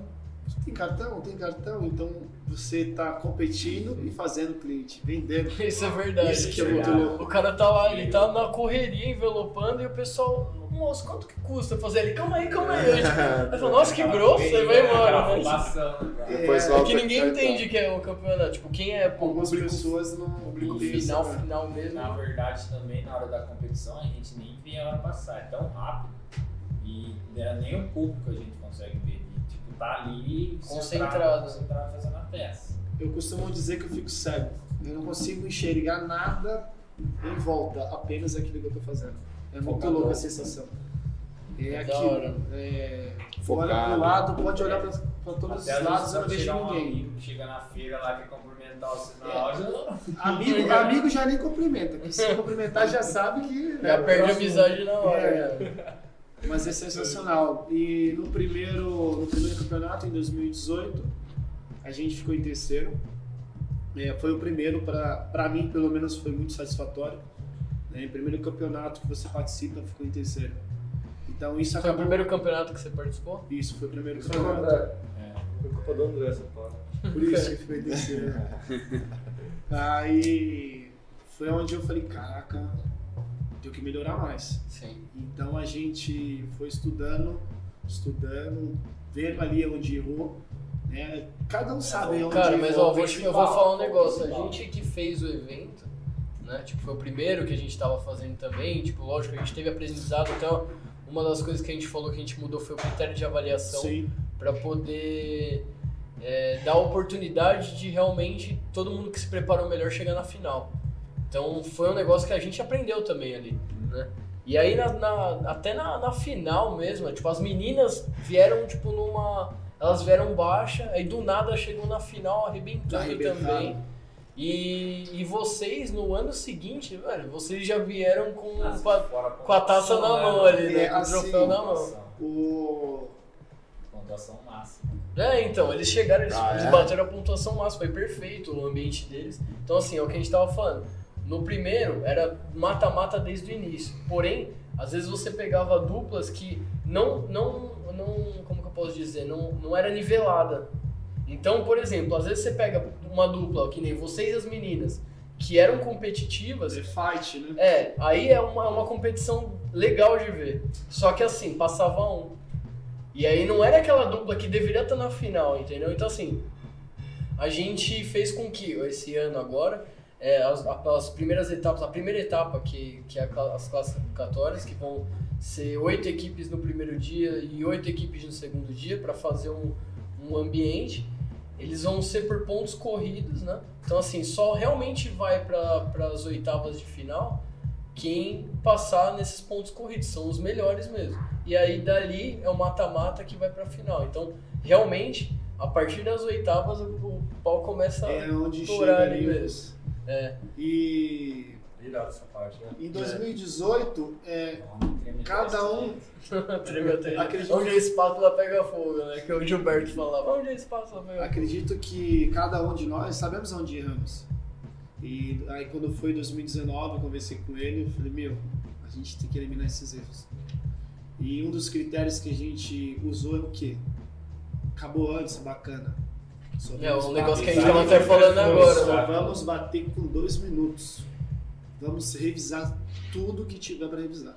Tem cartão? Tem cartão? Então você tá competindo e fazendo cliente, vendendo. Isso é verdade. Isso que é muito Legal. louco. O cara tá lá, ele tá na correria envelopando e o pessoal, moço, quanto que custa fazer ele? Calma aí, calma aí. Ele nossa, que grosso, aí vai embora. né? Afobação, né? Depois É, volta Porque ninguém entende que é o campeonato. Tipo, quem é pô, Algumas público, pessoas não público final, essa- final mesmo. Na verdade, também na hora da competição, a gente nem vê ela passar, é tão rápido. E né, nem o público a gente consegue ver. E, tipo, tá ali Concentrado. concentrado fazendo a peça. Eu costumo dizer que eu fico cego. Eu não consigo enxergar nada em volta, apenas aquilo que eu tô fazendo. É muito louca a sensação. É Da aquilo. hora. É, Focado. olha pro lado, pode olhar pra, pra todos Até os lados, eu não vejo chegar um ninguém. amigo que chega na feira lá que cumprimentar você na É. hora. Amigo, amigo já nem cumprimenta. Que se cumprimentar já sabe que. Já né, perde a amizade na hora. É. né? Mas é sensacional. E no primeiro, no primeiro campeonato, em 2018, a gente ficou em terceiro. É, foi o primeiro, para mim, pelo menos, foi muito satisfatório. Né? Primeiro campeonato que você participa, ficou em terceiro. Então isso Foi o acabou. primeiro campeonato que você participou? Isso, foi o primeiro Isso foi o campeonato. André. Foi culpa do André essa parte. Por isso que ficou em terceiro. Aí foi onde eu falei, caraca, tenho que melhorar mais. Sim. Então a gente foi estudando, estudando, vendo ali onde errou. Né? Cada um sabe onde Cara, errou. mas ó, vou te- eu vou falar um negócio. A gente que fez o evento, né? Tipo, foi o primeiro que a gente tava fazendo também. Tipo, lógico, a gente teve aprendizado. Então, uma das coisas que a gente falou que a gente mudou foi o critério de avaliação. Para poder é, dar a oportunidade de realmente todo mundo que se preparou melhor chegar na final. Então foi um negócio que a gente aprendeu também ali, né? E aí na, na- até na, na final mesmo, tipo as meninas vieram tipo numa, elas vieram baixa, aí do nada chegou na final arrebentando também. E, e vocês no ano seguinte, velho, vocês já vieram com, com, a, com a taça na mão ali, né? É, Com o troféu assim, na mão. Pontuação, o... pontuação máxima. É, então, eles chegaram, eles, Ah, eles é? bateram a pontuação máxima, foi perfeito o ambiente deles. Então, assim, é o que a gente tava falando. No primeiro, era mata-mata desde o início. Porém, às vezes você pegava duplas que não, não, não como que eu posso dizer, não, não era nivelada. Então, por exemplo, às vezes você pega uma dupla, que nem vocês e as meninas, que eram competitivas, The Fight, né? é, aí é uma, uma competição legal de ver. Só que assim, passava um. E aí não era aquela dupla que deveria estar na final, entendeu? Então assim, a gente fez com que esse ano agora, é, as, as primeiras etapas, a primeira etapa, que, que é as classificatórias, que vão ser oito equipes no primeiro dia e oito equipes no segundo dia para fazer um, um ambiente. Eles vão ser por pontos corridos, né? Então, assim, só realmente vai para as oitavas de final quem passar nesses pontos corridos. São os melhores mesmo. E aí, dali, é o mata-mata que vai para a final. Então, realmente, a partir das oitavas, o, pau começa É onde Estourar chega ali. mesmo. É. E Irado essa parte, né? em 2018, é, Cada um-. Acredito- Onde a espátula pega fogo, né? Que o Gilberto falava. Onde a espátula pega fogo? acredito que cada um de nós sabemos onde erramos. E aí quando foi 2019, eu conversei com ele, eu falei, meu, a gente tem que eliminar esses erros. E um dos critérios que a gente usou é o quê? Acabou antes, bacana. Só É, um negócio que a gente tava até falando agora, Só né? vamos bater com dois minutos. Vamos revisar tudo que tiver para revisar.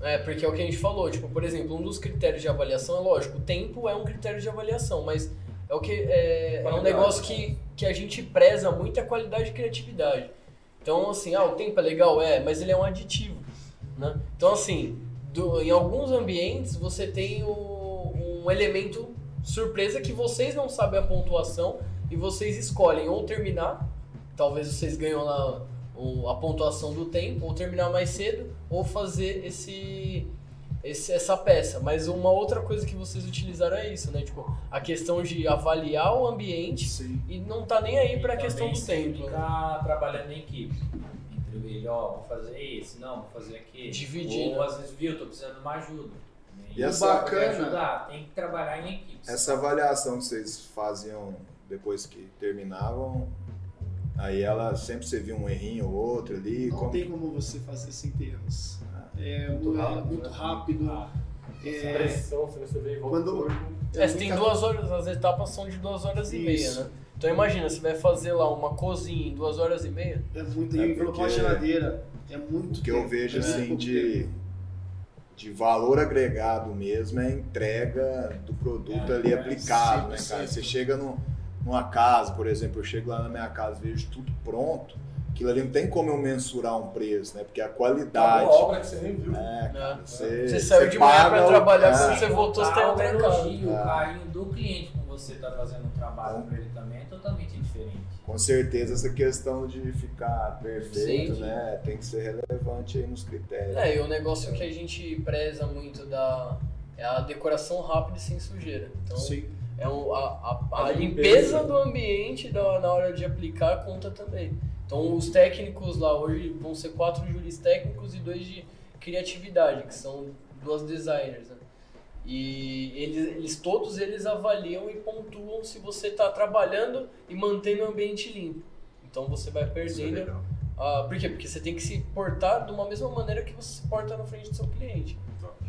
É, porque é o que a gente falou, tipo, por exemplo, um dos critérios de avaliação é lógico, o tempo é um critério de avaliação, mas é o que é, é um negócio que, que a gente preza muito é a qualidade e criatividade. Então, assim, ah, o tempo é legal, é, mas ele é um aditivo, né? Então, assim, do- em alguns ambientes você tem o- um elemento surpresa que vocês não sabem a pontuação e vocês escolhem ou terminar, talvez vocês ganham lá o- a pontuação do tempo, ou terminar mais cedo, ou fazer esse, esse- essa peça. Mas uma outra coisa que vocês utilizaram é isso, né? Tipo, a questão de avaliar o ambiente Sim. e não tá nem aí pra E questão do tempo. né? Ficar trabalhando em equipe. Entre ele, ó, vou fazer esse, não, vou fazer aquele. Dividir, Ou né? às vezes, viu, tô precisando de uma ajuda. E vou bacana- ajudar, tem que trabalhar em equipe. Essa avaliação que vocês faziam depois que terminavam, aí ela sempre você via um errinho ou outro ali. Não como- tem como você fazer sem ter erros. É Muito muito, rápido, muito né? rápido. Ah, É, Pressão, se você vê em volta Quando- do corpo. É, você tem duas horas, as etapas são de duas horas e meia, Isso. né? Então imagina, você vai fazer lá uma cozinha em duas horas e meia. É muito. É E colocar uma geladeira. É muito O que eu tempo, vejo é assim de, tempo. de valor agregado mesmo é a entrega do produto É, ali é, aplicado, né, 100%. cara? Você chega no, numa casa, por exemplo, eu chego lá na minha casa vejo tudo pronto, aquilo ali não tem como eu mensurar um preço, né? Porque a qualidade. Acabou a obra que você nem viu. É, cara, né? você, Você saiu você de manhã o- trabalhar, é, quando você voltou, você tem Total outra casa. elogio, É. O carinho do cliente com você tá fazendo um trabalho pra ele também é totalmente diferente. Com certeza essa questão de ficar perfeito, Sim. né? Tem que ser relevante aí nos critérios. É, e o negócio que a gente preza muito da é a decoração rápida e sem sujeira. Então, Sim. É o- a, a- a A limpeza limpeza. do ambiente da- na hora de aplicar conta também. Então, os técnicos lá hoje vão ser quatro juris técnicos e dois de criatividade, que são duas designers. Né? E eles, eles todos eles avaliam e pontuam se você está trabalhando e mantendo o ambiente limpo. Então você vai é perdendo legal. ah, por quê? Porque você tem que se portar de uma mesma maneira que você se porta na frente do seu cliente.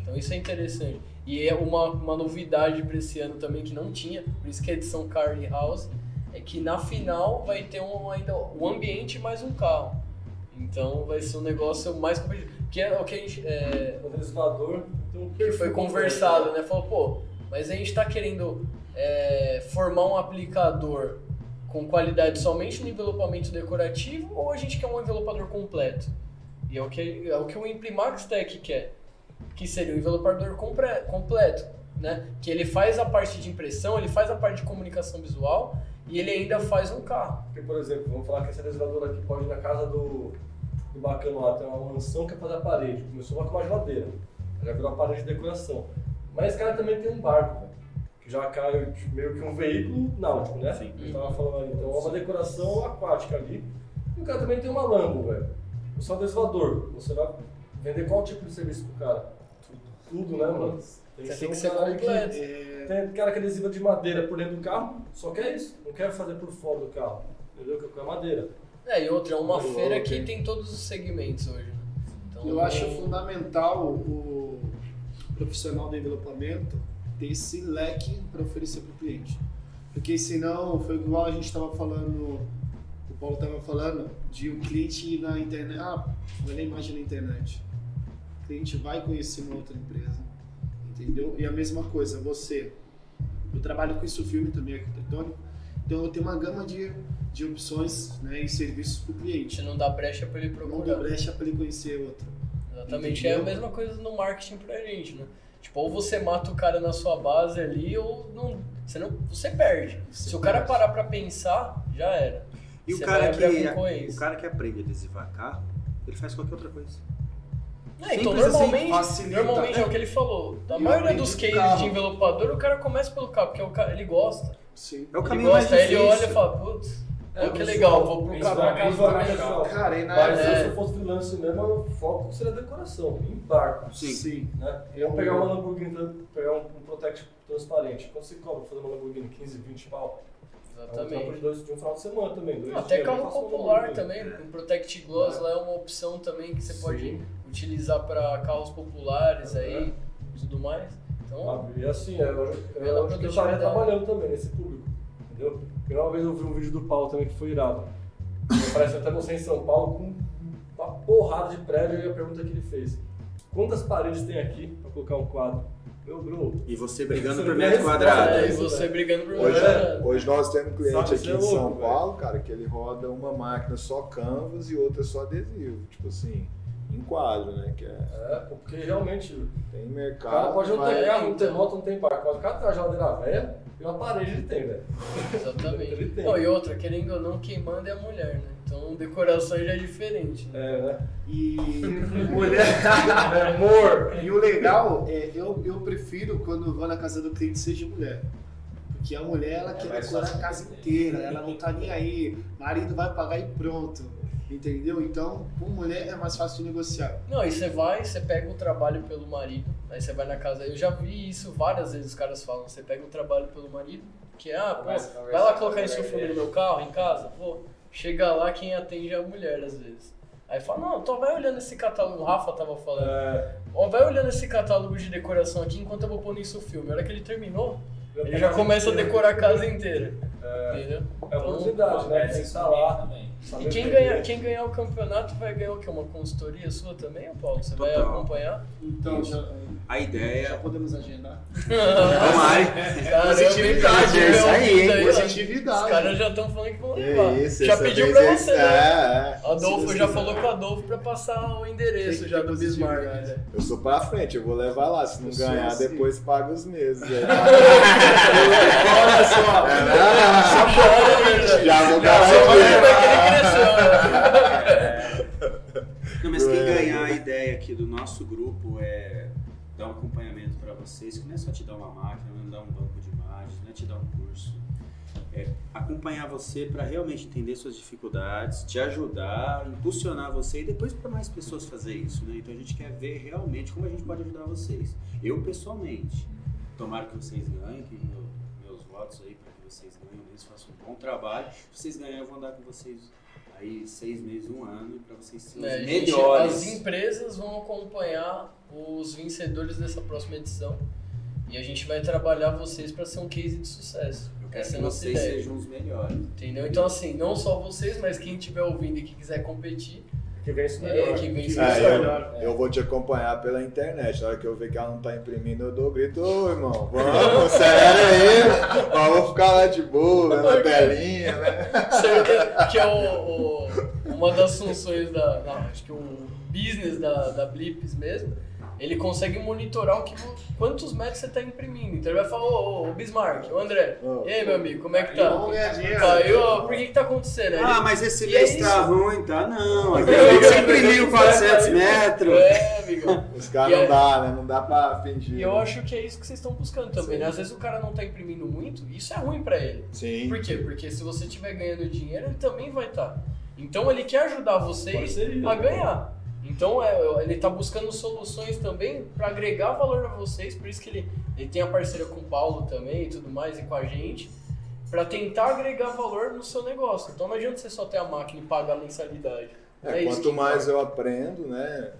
Então isso é interessante. E é uma, uma novidade para esse ano também que não tinha, por isso que a edição Car e House, é que na final vai ter um, ainda o ambiente mais um carro. Então vai ser um negócio mais competitivo. Que é o que a gente. é, O legislador um que foi conversado, né? Falou, pô, mas a gente tá querendo é, formar um aplicador com qualidade somente no envelopamento decorativo ou a gente quer um envelopador completo? E é o que, é o, que o Imprimax Tech quer, que seria um envelopador completo, né? Que ele faz a parte de impressão, ele faz a parte de comunicação visual e ele ainda faz um carro. Porque, por exemplo, vamos falar que esse legislador aqui pode ir na casa do, do bacano lá, tem uma mansão que é fazer a parede. Começou lá com uma geladeira, já virou a parede de decoração. Mas esse cara também tem um barco, velho, que já cai meio que um veículo náutico, né? Sim. Eu tava falando ali. Então é uma decoração aquática ali. E o cara também tem uma Lambo, velho. O seu legislador, você vai vender qual tipo de serviço pro cara? Tudo, né, mano? Você ser tem que um ser cara completo. É, tem cara que adesiva de madeira por dentro do carro, só quer isso. Não quer fazer por fora do carro. Entendeu? Que é madeira. É, e outra, é uma Muito feira louco, que tem todos os segmentos hoje. né? Então, Eu acho fundamental o profissional do envelopamento ter esse leque para oferecer para o cliente. Porque senão, foi igual a gente estava falando, o Paulo estava falando, de o cliente ir na internet, ah, vou ler imagem na internet. O cliente vai conhecer uma outra empresa, entendeu? E a mesma coisa, você. Eu trabalho com isso filme também arquitetônico, então eu tenho uma gama de, de opções né, e serviços para o a cliente. gente não dá brecha pra ele Não procurar. dá brecha para ele conhecer outra. Exatamente, é a Entendeu? mesma coisa no marketing pra gente, né? Tipo, ou você mata o cara na sua base ali, ou não, você, não, você perde. Você Se o cara perde. parar pra pensar, já era. E o Você cara, a que, concorrência. o cara que aprende a adesivar carro, ele faz qualquer outra coisa. É, então, Simples assim, normalmente, normalmente né? é o que ele falou. A E maioria dos cases carro. de envelopador, o cara começa pelo carro, porque cara, ele gosta. Sim. É o Ele caminho mais gosta, ele difícil. olha e fala, putz, É, olha que legal, visual- vou pro carro pra visual casa. é legal. Cara, e na Mas É. eu, se eu fosse freelance mesmo, o foco seria decoração, em barco. Sim. Sim. Né? Vamos pegar uma Lamborghini, pegar um, um Protect transparente. Quanto você cobra fazer uma Lamborghini? 15, 20 pau? É um trampo de, Exatamente. dois, de um final de semana também. Dois até carro popular também, com Protect Gloss lá é uma opção também que você pode Sim. utilizar para carros populares aí e tudo mais. Então, Sabe? E assim, eu, eu, Pela eu acho que eu estaria trabalhando também nesse público. Entendeu? E uma vez eu vi um vídeo do Paulo também que foi irado. Parece até você em São Paulo com uma porrada de prédio e a pergunta que ele fez. Quantas paredes tem aqui pra colocar um quadro? Meu bro. E você brigando por metro quadrado. É, e você brigando por Hoje, é. hoje nós temos um cliente Sabe, aqui é em São Paulo, cara, que ele roda uma máquina só canvas e outra só adesivo. Tipo assim, em quadro, né? Que é, É, porque realmente tem o mercado. cara pode não ter carro, não ter moto, não tem parque, mas o cara tem uma geladeira velha e uma parede ele tem, velho. Exatamente. Ele tem. Não, e outra, querendo ou não, quem manda é a mulher, né? Então decoração já é diferente, né? É, né? E mulher. Amor! E o legal é, eu, eu prefiro quando eu vou na casa do cliente seja mulher. Porque a mulher, ela quer mais decorar a casa inteira, ela não tá nem aí. Marido vai pagar e pronto. Entendeu? Então, com mulher é mais fácil de negociar. Não, aí você vai, você pega o trabalho pelo marido, aí você vai na casa. Eu já vi isso várias vezes, os caras falam, você pega o trabalho pelo marido, que é, ah, pô, vai lá colocar mulher filme no meu carro, em casa, pô, chega lá, quem atende é a mulher às vezes. Aí fala, não, então vai olhando esse catálogo, o Rafa tava falando, É, ó, vai olhando esse catálogo de decoração aqui enquanto eu vou pôr nisso o filme. A hora que ele terminou, ele já começa a decorar a casa inteira, É, entendeu? é oportunidade, né? Tem que estar lá. também. E quem, vender. ganha, quem ganhar o campeonato vai ganhar o quê? Uma consultoria sua também, Paulo? Você vai Total. acompanhar? Então, Já, A já ideia. podemos agendar. Vamos Caramba, Positividade, é isso aí, hein? Os Positividade. caras já estão falando que vão levar. isso, já pediu pra esse- você, né? É, é. Adolfo já falou com o Adolfo pra passar o endereço Tem já do Bismarck. né? Eu sou pra frente, eu vou levar lá. Se não Eu ganhar, assim. depois paga os meses. É. Olha só. É, já vou Já é ele garantir. cresceu, né? Não, mas quem É. ganhar a ideia aqui do nosso grupo é dar um acompanhamento para vocês, que não é só te dar uma máquina, não é dar um banco de imagens, não é te dar um curso. É acompanhar você para realmente entender suas dificuldades, te ajudar, impulsionar você e depois para mais pessoas fazer isso, né? Então a gente quer ver realmente como a gente pode ajudar vocês. Eu pessoalmente, tomara que vocês ganhem, que meu- meus votos aí para que vocês ganhem, eles façam um bom trabalho. Se vocês ganharem, eu vou andar com vocês aí seis meses, um ano, para vocês serem os a gente- melhores. as empresas vão acompanhar os vencedores dessa próxima edição. E a gente vai trabalhar vocês para ser um case de sucesso. Eu quero Essa é que nossa vocês ideia. sejam os melhores. Entendeu? Então, assim, não só vocês, mas quem estiver ouvindo e que quiser competir, Que isso é, melhor. que vem Que se É, melhor. eu, eu vou te acompanhar pela internet. Na hora que eu ver que ela não tá imprimindo, eu dou grito, ô irmão, vamos, sério aí. Vamos ficar lá de boa, na telinha, né? Que é o, o- uma das funções da, da- Acho que o business da, da Blips mesmo. Ele consegue monitorar o que, quantos metros você está imprimindo. Então ele vai falar, ô, ô, ô, Bismarck, ô André, Ô. e aí meu amigo, como é que tá? Vamos ganhar dinheiro. Caiu, ó, por que que tá acontecendo? Aí Ah, ele- mas esse mês é tá isso. ruim, tá? Não, aqui você imprimiu 400 metros. É, amigão. Os caras não é- dá, né? Não dá pra fingir. E eu né? acho que é isso que vocês estão buscando também, né? Às vezes o cara não tá imprimindo muito, isso é ruim pra ele. Sim. Por quê? Porque se você estiver ganhando dinheiro, ele também vai estar. Então ele quer ajudar vocês Parceria. a ganhar. Então é, ele está buscando soluções também para agregar valor a vocês, por isso que ele, ele tem a parceria com o Paulo também e tudo mais, e com a gente, para tentar agregar valor no seu negócio. Então não adianta você só ter a máquina e pagar a mensalidade. É, isso quanto mais importa. eu aprendo, né?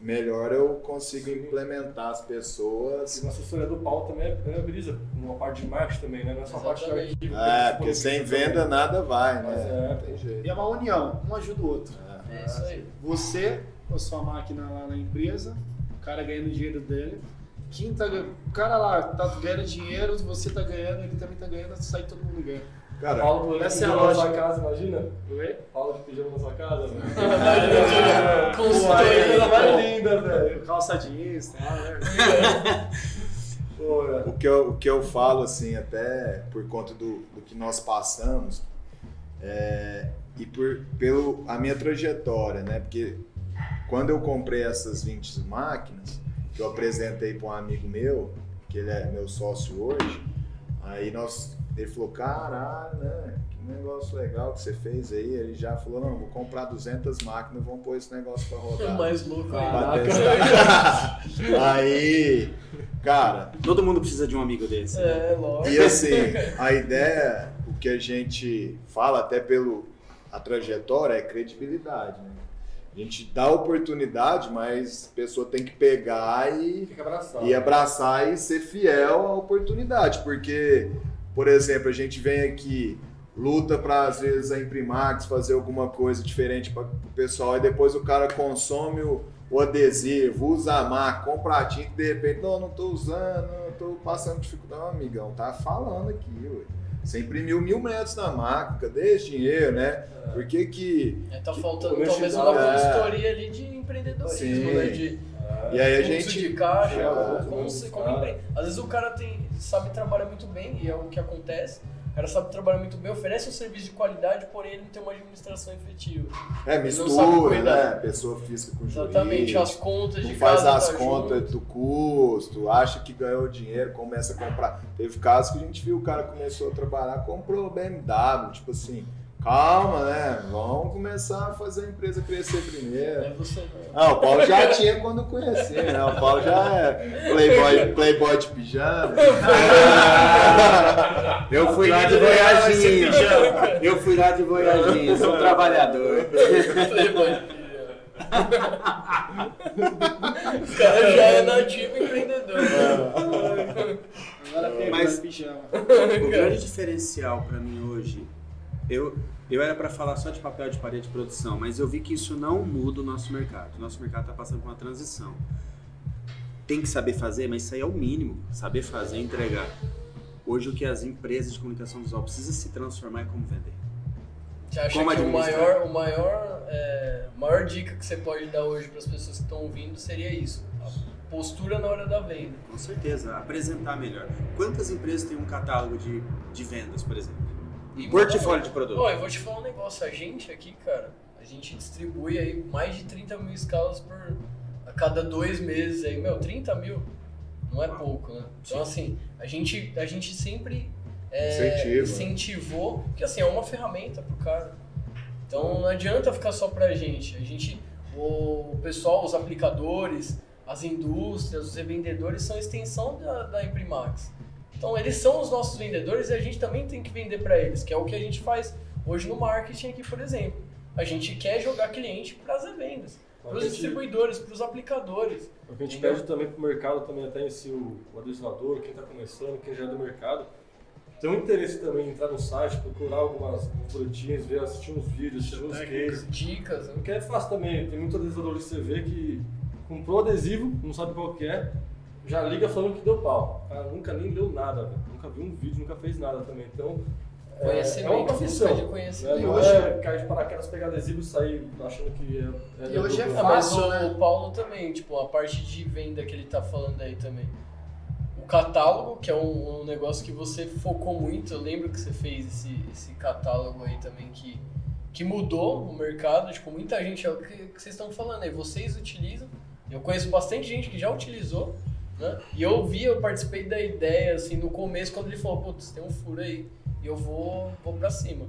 Melhor eu consigo implementar as E pessoas. na assessoria do Paulo também é, é brisa, numa parte de marketing também, né? Não é só parte de arquivo. É, porque sem venda nada vai, Mas né? é. Não tem E jeito. é uma união, um ajuda o outro. É isso aí. Você com a sua máquina lá na empresa, o cara ganhando dinheiro dele. Quem tá, o cara lá tá ganhando dinheiro, você tá ganhando, ele também tá ganhando, sai todo mundo ganhando. Cara, Paulo Essa é a pijama na sua lógica. casa, imagina? Oi? Paulo de pijama na sua casa. Com Pô, os aí é a coisa dois. mais linda, velho. Calça jeans, tá, né? Velho. o que, eu, o que eu falo, assim, até por conta do, do que nós passamos, é, e por pelo, a minha trajetória, né? Porque quando eu comprei essas 20 máquinas, que eu apresentei para um amigo meu, que ele é meu sócio hoje, aí nós, ele falou, caralho, né? Que negócio legal que você fez aí. Ele já falou, não, vou comprar 200 máquinas, vamos pôr esse negócio para rodar. Mais louco aí, cara, Todo mundo precisa de um amigo desse. né? É, lógico. e assim, a ideia, o que a gente fala até pelo a trajetória é credibilidade, né? A gente dá oportunidade, mas a pessoa tem que pegar e, Fica abraçado. e abraçar e ser fiel à oportunidade, porque por exemplo, a gente vem aqui, luta para às vezes a Imprimax fazer alguma coisa diferente para o pessoal e depois o cara consome o, o adesivo, usa a marca, compra a tinta e de repente, não, não tô usando, tô passando dificuldade. Não, amigão, tá falando aqui, ué. Você imprimiu mil metros na máquina, cadê esse dinheiro, né? Por que que... É, tá Que faltando talvez honestidade, uma é. consultoria ali de empreendedorismo, Sim. né? De E aí a gente... de caixa, É, como, muito como, como cara. empre- Às vezes o cara tem, sabe trabalhar muito bem, e é o que acontece. O cara sabe trabalhar muito bem, oferece um serviço de qualidade, porém ele não tem uma administração efetiva. É, mistura, né? Pessoa física com Exatamente, jurídico. as contas de faz casa as tá contas junto. do custo, acha que ganhou dinheiro, começa a comprar. Teve casos que a gente viu o cara começou a trabalhar, comprou BMW, tipo assim, calma, né? Vamos começar a fazer a empresa crescer primeiro. É você? Ah, o Paulo já tinha quando conhecia, né? O Paulo já é playboy, playboy de pijama. Eu fui lá de voyaginho. Eu fui lá de voyaginho, sou um trabalhador. Playboy. o cara já é nativo empreendedor. Agora pega Mas- Mas... pijama. O grande diferencial pra mim hoje, eu, eu era pra falar só de papel de parede de produção, mas eu vi que isso não muda o nosso mercado. O nosso mercado tá passando por uma transição. Tem que saber fazer, mas isso aí é o mínimo. Saber fazer e entregar. Hoje o que as empresas de comunicação visual precisam se transformar é como vender. Você acha Como que o maior, o maior, é, maior dica que você pode dar hoje para as pessoas que estão ouvindo seria isso? A postura na hora da venda. Com certeza, apresentar melhor. Quantas empresas têm um catálogo de, de vendas, por exemplo? Um portfólio de produto. Ó, eu vou te falar um negócio. A gente aqui, cara, a gente distribui aí mais de 30 mil escalas por a cada dois meses aí. Meu, 30 mil não é pouco, né? Então, assim, a gente, a gente sempre é, Incentiva. incentivou, porque assim, é uma ferramenta pro cara. Então não adianta ficar só pra gente. A gente, o pessoal, os aplicadores, as indústrias, os revendedores são extensão da, da Imprimax. Então eles são os nossos vendedores e a gente também tem que vender para eles, que é o que a gente faz hoje no marketing aqui, por exemplo. A gente quer jogar cliente para as vendas, para os gente- distribuidores, para os aplicadores. O que a gente Entendeu? pede também pro mercado, também até em si, o, o adesivador, quem está começando, quem já é do mercado, tem um interesse também em entrar no site, procurar algumas boletins, ver, assistir uns vídeos, assistir uns cases. Dicas, né? Porque é fácil também, tem muito adesisador que você vê que comprou adesivo, não sabe qual que é, já liga falando que deu pau. O cara nunca nem leu nada, velho. nunca viu um vídeo, nunca fez nada também. Então, é, Conhecimento, é uma profissão. de Né? conhecimento. Não hoje- é cair de paraquedas, pegar adesivo e sair achando que é... é E hoje é do- Ah, mas fácil, o, né? o Paulo também, tipo, a parte de venda que ele tá falando aí também. O catálogo, que é um, um negócio que você focou muito, eu lembro que você fez esse, esse catálogo aí também que, que mudou o mercado, tipo, muita gente, é o que, que vocês estão falando aí, vocês utilizam, eu conheço bastante gente que já utilizou, né? E eu vi, eu participei da ideia, assim, no começo, quando ele falou, putz, tem um furo aí, e eu vou, vou pra cima.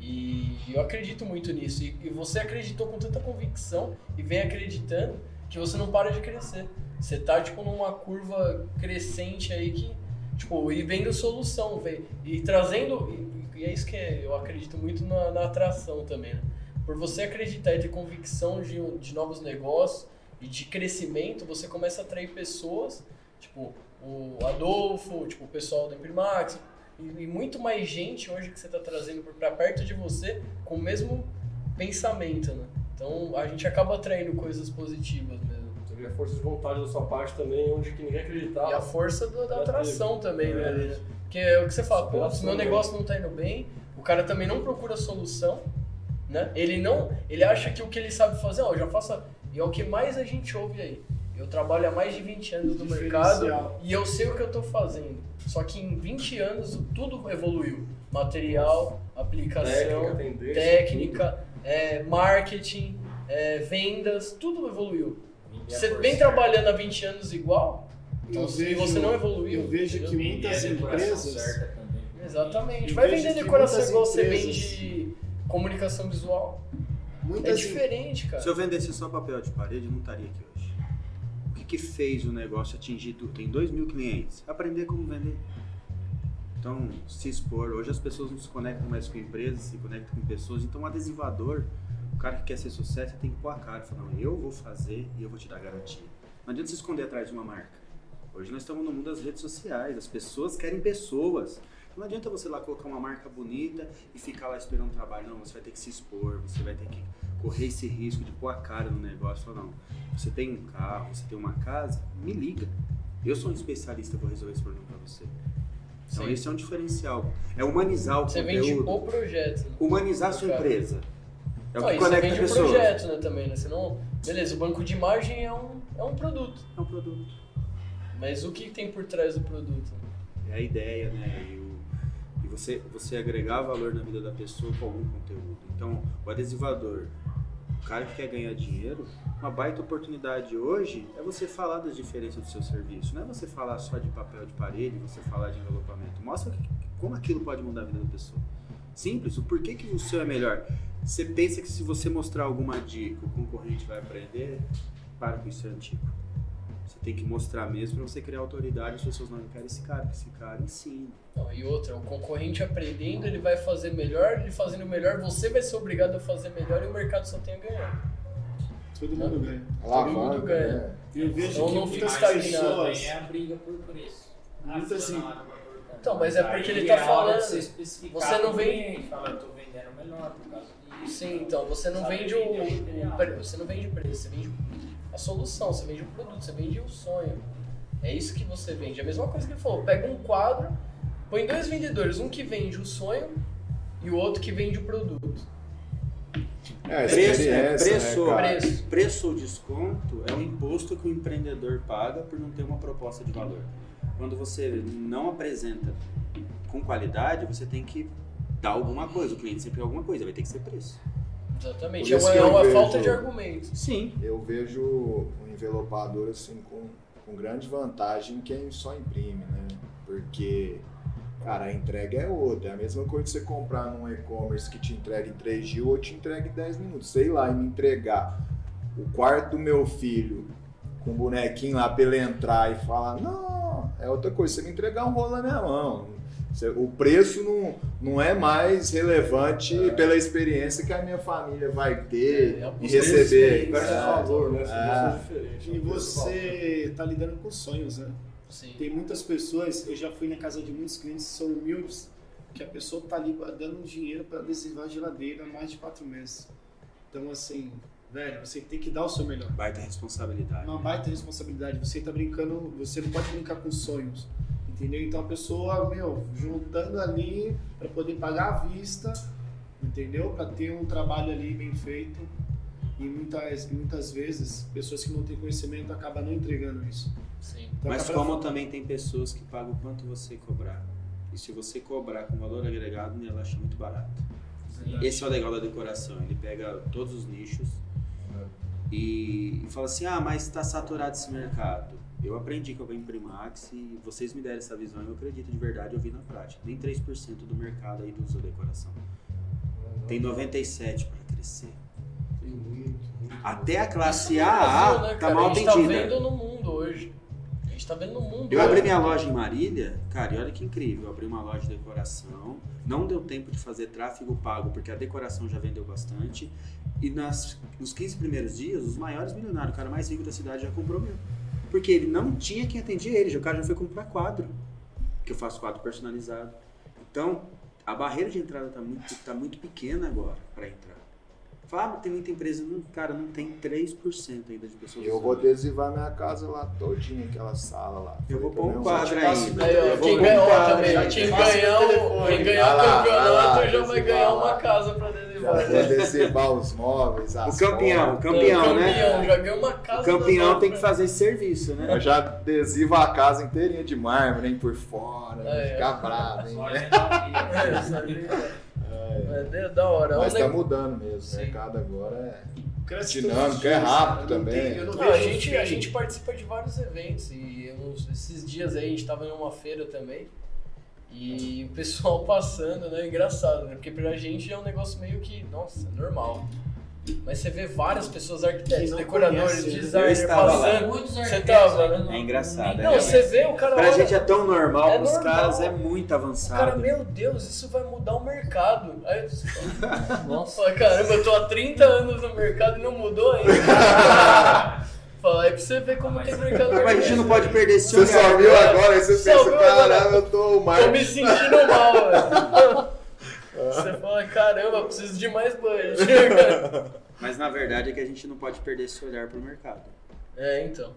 E eu acredito muito nisso. E, e você acreditou com tanta convicção e vem acreditando que você não para de crescer. Você tá, tipo, numa curva crescente aí que, tipo, e vendo solução, vem, e trazendo, e, e é isso que é- eu acredito muito na, na atração também, né? Por você acreditar e ter convicção de, de novos negócios e de crescimento, você começa a atrair pessoas, tipo, o Adolfo, tipo, o pessoal da Imprimax, e, e muito mais gente hoje que você está trazendo para perto de você com o mesmo pensamento, né? Então a gente acaba atraindo coisas positivas mesmo. Vê a força de vontade da sua parte também, onde que ninguém acreditava. E a força do- da atração também, né? É. né? Porque é o que você fala, pô, meu negócio não tá indo bem, o cara também não procura solução, né? Ele não, ele acha que o que ele sabe fazer, ó, eu já faço, e é o que mais a gente ouve aí. Eu trabalho há mais de 20 anos no mercado e eu sei o que eu tô fazendo. Só que em 20 anos tudo evoluiu. Material, aplicação, técnica, técnica, é, marketing, é, vendas, tudo evoluiu. É Você vem certo. trabalhando há 20 anos igual, então, vejo- você não evoluiu. eu vejo entendeu? que muitas é empresas-. Exatamente. Eu Vai vender decoração igual você empresas- vende comunicação visual. É Muitas diferente, cara. Se eu vendesse só papel de parede, eu não estaria aqui hoje. O que, que fez o negócio atingir tudo? Tem 2 mil clientes. Aprender como vender. Então, se expor. Hoje as pessoas não se conectam mais com empresas, se conectam com pessoas. Então, o adesivador, o cara que quer ser sucesso, tem que pôr a cara e falar: não, eu vou fazer e eu vou te dar garantia. Não adianta se esconder atrás de uma marca. Hoje nós estamos no mundo das redes sociais. As pessoas querem pessoas. Não adianta você lá colocar uma marca bonita e ficar lá esperando trabalho. Não, você vai ter que se expor, você vai ter que correr esse risco de pôr a cara no negócio. Não, você tem um carro, você tem uma casa, me liga. Eu sou um especialista, vou resolver esse problema pra você. Então Sim. esse é um diferencial. É humanizar o Você vende conteúdo. o projeto. né? Humanizar a sua Cara. empresa. É o que você conecta vende o pessoas. projeto, né, também, né? Você não... Beleza, o banco de imagem é um, é um produto. É um produto. Mas o que tem por trás do produto? É a ideia, né? Você, você agregar valor na vida da pessoa com algum conteúdo. Então, o adesivador, o cara que quer ganhar dinheiro, uma baita oportunidade hoje é você falar das diferenças do seu serviço. Não é você falar só de papel de parede, você falar de envelopamento. Mostra que- como aquilo pode mudar a vida da pessoa. Simples, o porquê que o seu é melhor. Você pensa que se você mostrar alguma dica, o concorrente vai aprender? Para com isso é antigo. Você tem que mostrar mesmo para você criar autoridade, as pessoas não querem esse cara, porque esse cara ensina. Não, e outra, o concorrente aprendendo, ele vai fazer melhor, ele fazendo melhor, você vai ser obrigado a fazer melhor e o mercado só tem a ganhar. Todo mundo ganha. Alavanca, ganha. né? Eu vejo Então que não muitas fica estagnado. é a briga por preço. Muito assim. lá tanto. Então, mas é porque ele é tá falando- Você, você não vem- Fala, eu tô vendendo melhor por causa disso. Sim, então você não Sabe vende o, o você não vende preço, você vende a solução, você vende o produto, você vende o sonho. É isso que você vende. É a mesma coisa que ele falou, pega um quadro, põe dois vendedores, um que vende o sonho e o outro que vende o produto. É, Preço, é, experiência, preço, né, cara? Preço. preço ou desconto é um imposto que o empreendedor paga por não ter uma proposta de valor. Quando você não apresenta com qualidade, você tem que dar alguma coisa. O cliente sempre quer alguma coisa, vai ter que ser preço. Exatamente. É isso uma, é uma vejo- falta de argumento. Sim. Eu vejo o envelopador assim com, com grande vantagem quem só imprime, né? Porque, cara, a entrega é outra. É a mesma coisa que você comprar num e-commerce que te entrega em 3 dias ou te entrega em 10 minutos. Sei lá, e me entregar o quarto do meu filho com o bonequinho lá pra ele entrar e falar, não, é outra coisa. Você me entregar um rolo na minha mão. O preço não, não é mais relevante pela experiência que a minha família vai ter É, é um e receber. É. valor, né? É. E você tá lidando com sonhos, né? Sim. Tem muitas pessoas, eu já fui na casa de muitos clientes que são humildes, que a pessoa tá ali dando dinheiro para adesivar a geladeira há mais de quatro meses. Então, assim, velho, você tem que dar o seu melhor. Baita responsabilidade. Uma baita responsabilidade. Você tá brincando, você não pode brincar com sonhos. Entendeu? Então a pessoa, meu, juntando ali para poder pagar à vista, entendeu? Para ter um trabalho ali bem feito. E muitas, muitas vezes, pessoas que não têm conhecimento acabam não entregando isso. Sim. Então, Mas acaba- como também tem pessoas que pagam quanto você cobrar. E se você cobrar com valor agregado, ela acha muito barato. Esse é o legal da decoração. Ele pega todos os nichos e, e fala assim: ah, mas está saturado esse mercado. Eu aprendi que eu venho em Primax e vocês me deram essa visão e eu acredito de verdade, eu vi na prática. Nem 3% do mercado aí usa decoração. Tem 97% para crescer. Tem muito, muito. Até a classe AA né, tá mal A gente tá atendida. vendo no mundo hoje. A gente tá vendo no mundo. Eu hoje. abri minha loja em Marília, cara, e olha que incrível. Eu abri uma loja de decoração. Não deu tempo de fazer tráfego pago, porque a decoração já vendeu bastante. E nas, nos 15 primeiros dias, os maiores milionários, o cara mais rico da cidade já comprou meu. Porque ele não tinha quem atendia ele, o cara já foi comprar quadro. Que eu faço quadro personalizado. Então, a barreira de entrada tá muito, tá muito pequena agora para entrar. Fala, tem muita empresa, não, cara, não tem 3% ainda de pessoas Eu vou adesivar minha casa lá todinha, aquela sala lá. Eu vou pôr um quadro aí. Quem um quadro também, quem o o, telefone. quem Vai o campeonato já vai ganhar uma casa pra adesivar. vou adesivar os móveis, as O campeão, portas. campeão, né? campeão, já ganhou uma casa. O campeão tem que fazer esse serviço, né? Eu já adesivo a casa inteirinha de mármore, hein, por fora, É, ficar bravo, hein. É, é, da hora. Mas tá mudando mesmo, Sim. o mercado agora é... Cresce dinâmico, é rápido cara. Eu não também. tenho- eu não Não, vejo a, gente, a gente participa de vários eventos e eu- esses dias aí a gente tava em uma feira também e o pessoal passando, né? Engraçado, né? Porque pra gente é um negócio meio que, nossa, normal. Mas você vê várias pessoas, Que arquitetos, não decoradores, né? Eu designers passando. Muitos Você arquitetos tava, né? não- É engraçado, nem- é Não, você vê o cara. Pra olha- gente é tão normal, É normal. caras é muito O cara, avançado. meu Deus, isso vai mudar o mercado. Aí você fala, nossa, caramba, eu tô há 30 anos no mercado e não mudou ainda. fala. Aí pra você ver como tem mercado Mas a gente não pode perder esse Você só viu agora, aí você pensa, caramba, eu tô o Tô me sentindo mal, velho. Você fala, caramba, preciso de mais budget. Mas na verdade é que a gente não pode perder esse olhar pro mercado. É, então.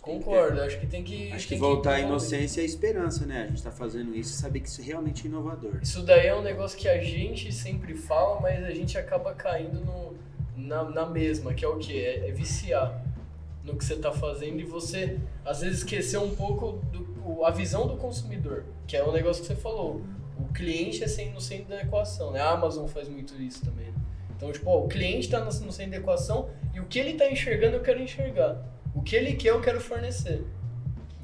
Concordo, acho que tem que. Acho que voltar à inocência e a esperança, né? A gente tá fazendo isso e saber que isso realmente é inovador. Isso daí é um negócio que a gente sempre fala, mas a gente acaba caindo no, na, na mesma, que é o quê? É, é viciar no que você tá fazendo e você, às vezes, esquecer um pouco do, a visão do consumidor, que é o negócio que você falou. O cliente é sempre no centro da equação, né? A Amazon faz muito isso também. né? Então, tipo, ó, o cliente tá no, no centro da equação e o que ele tá enxergando eu quero enxergar. O que ele quer eu quero fornecer.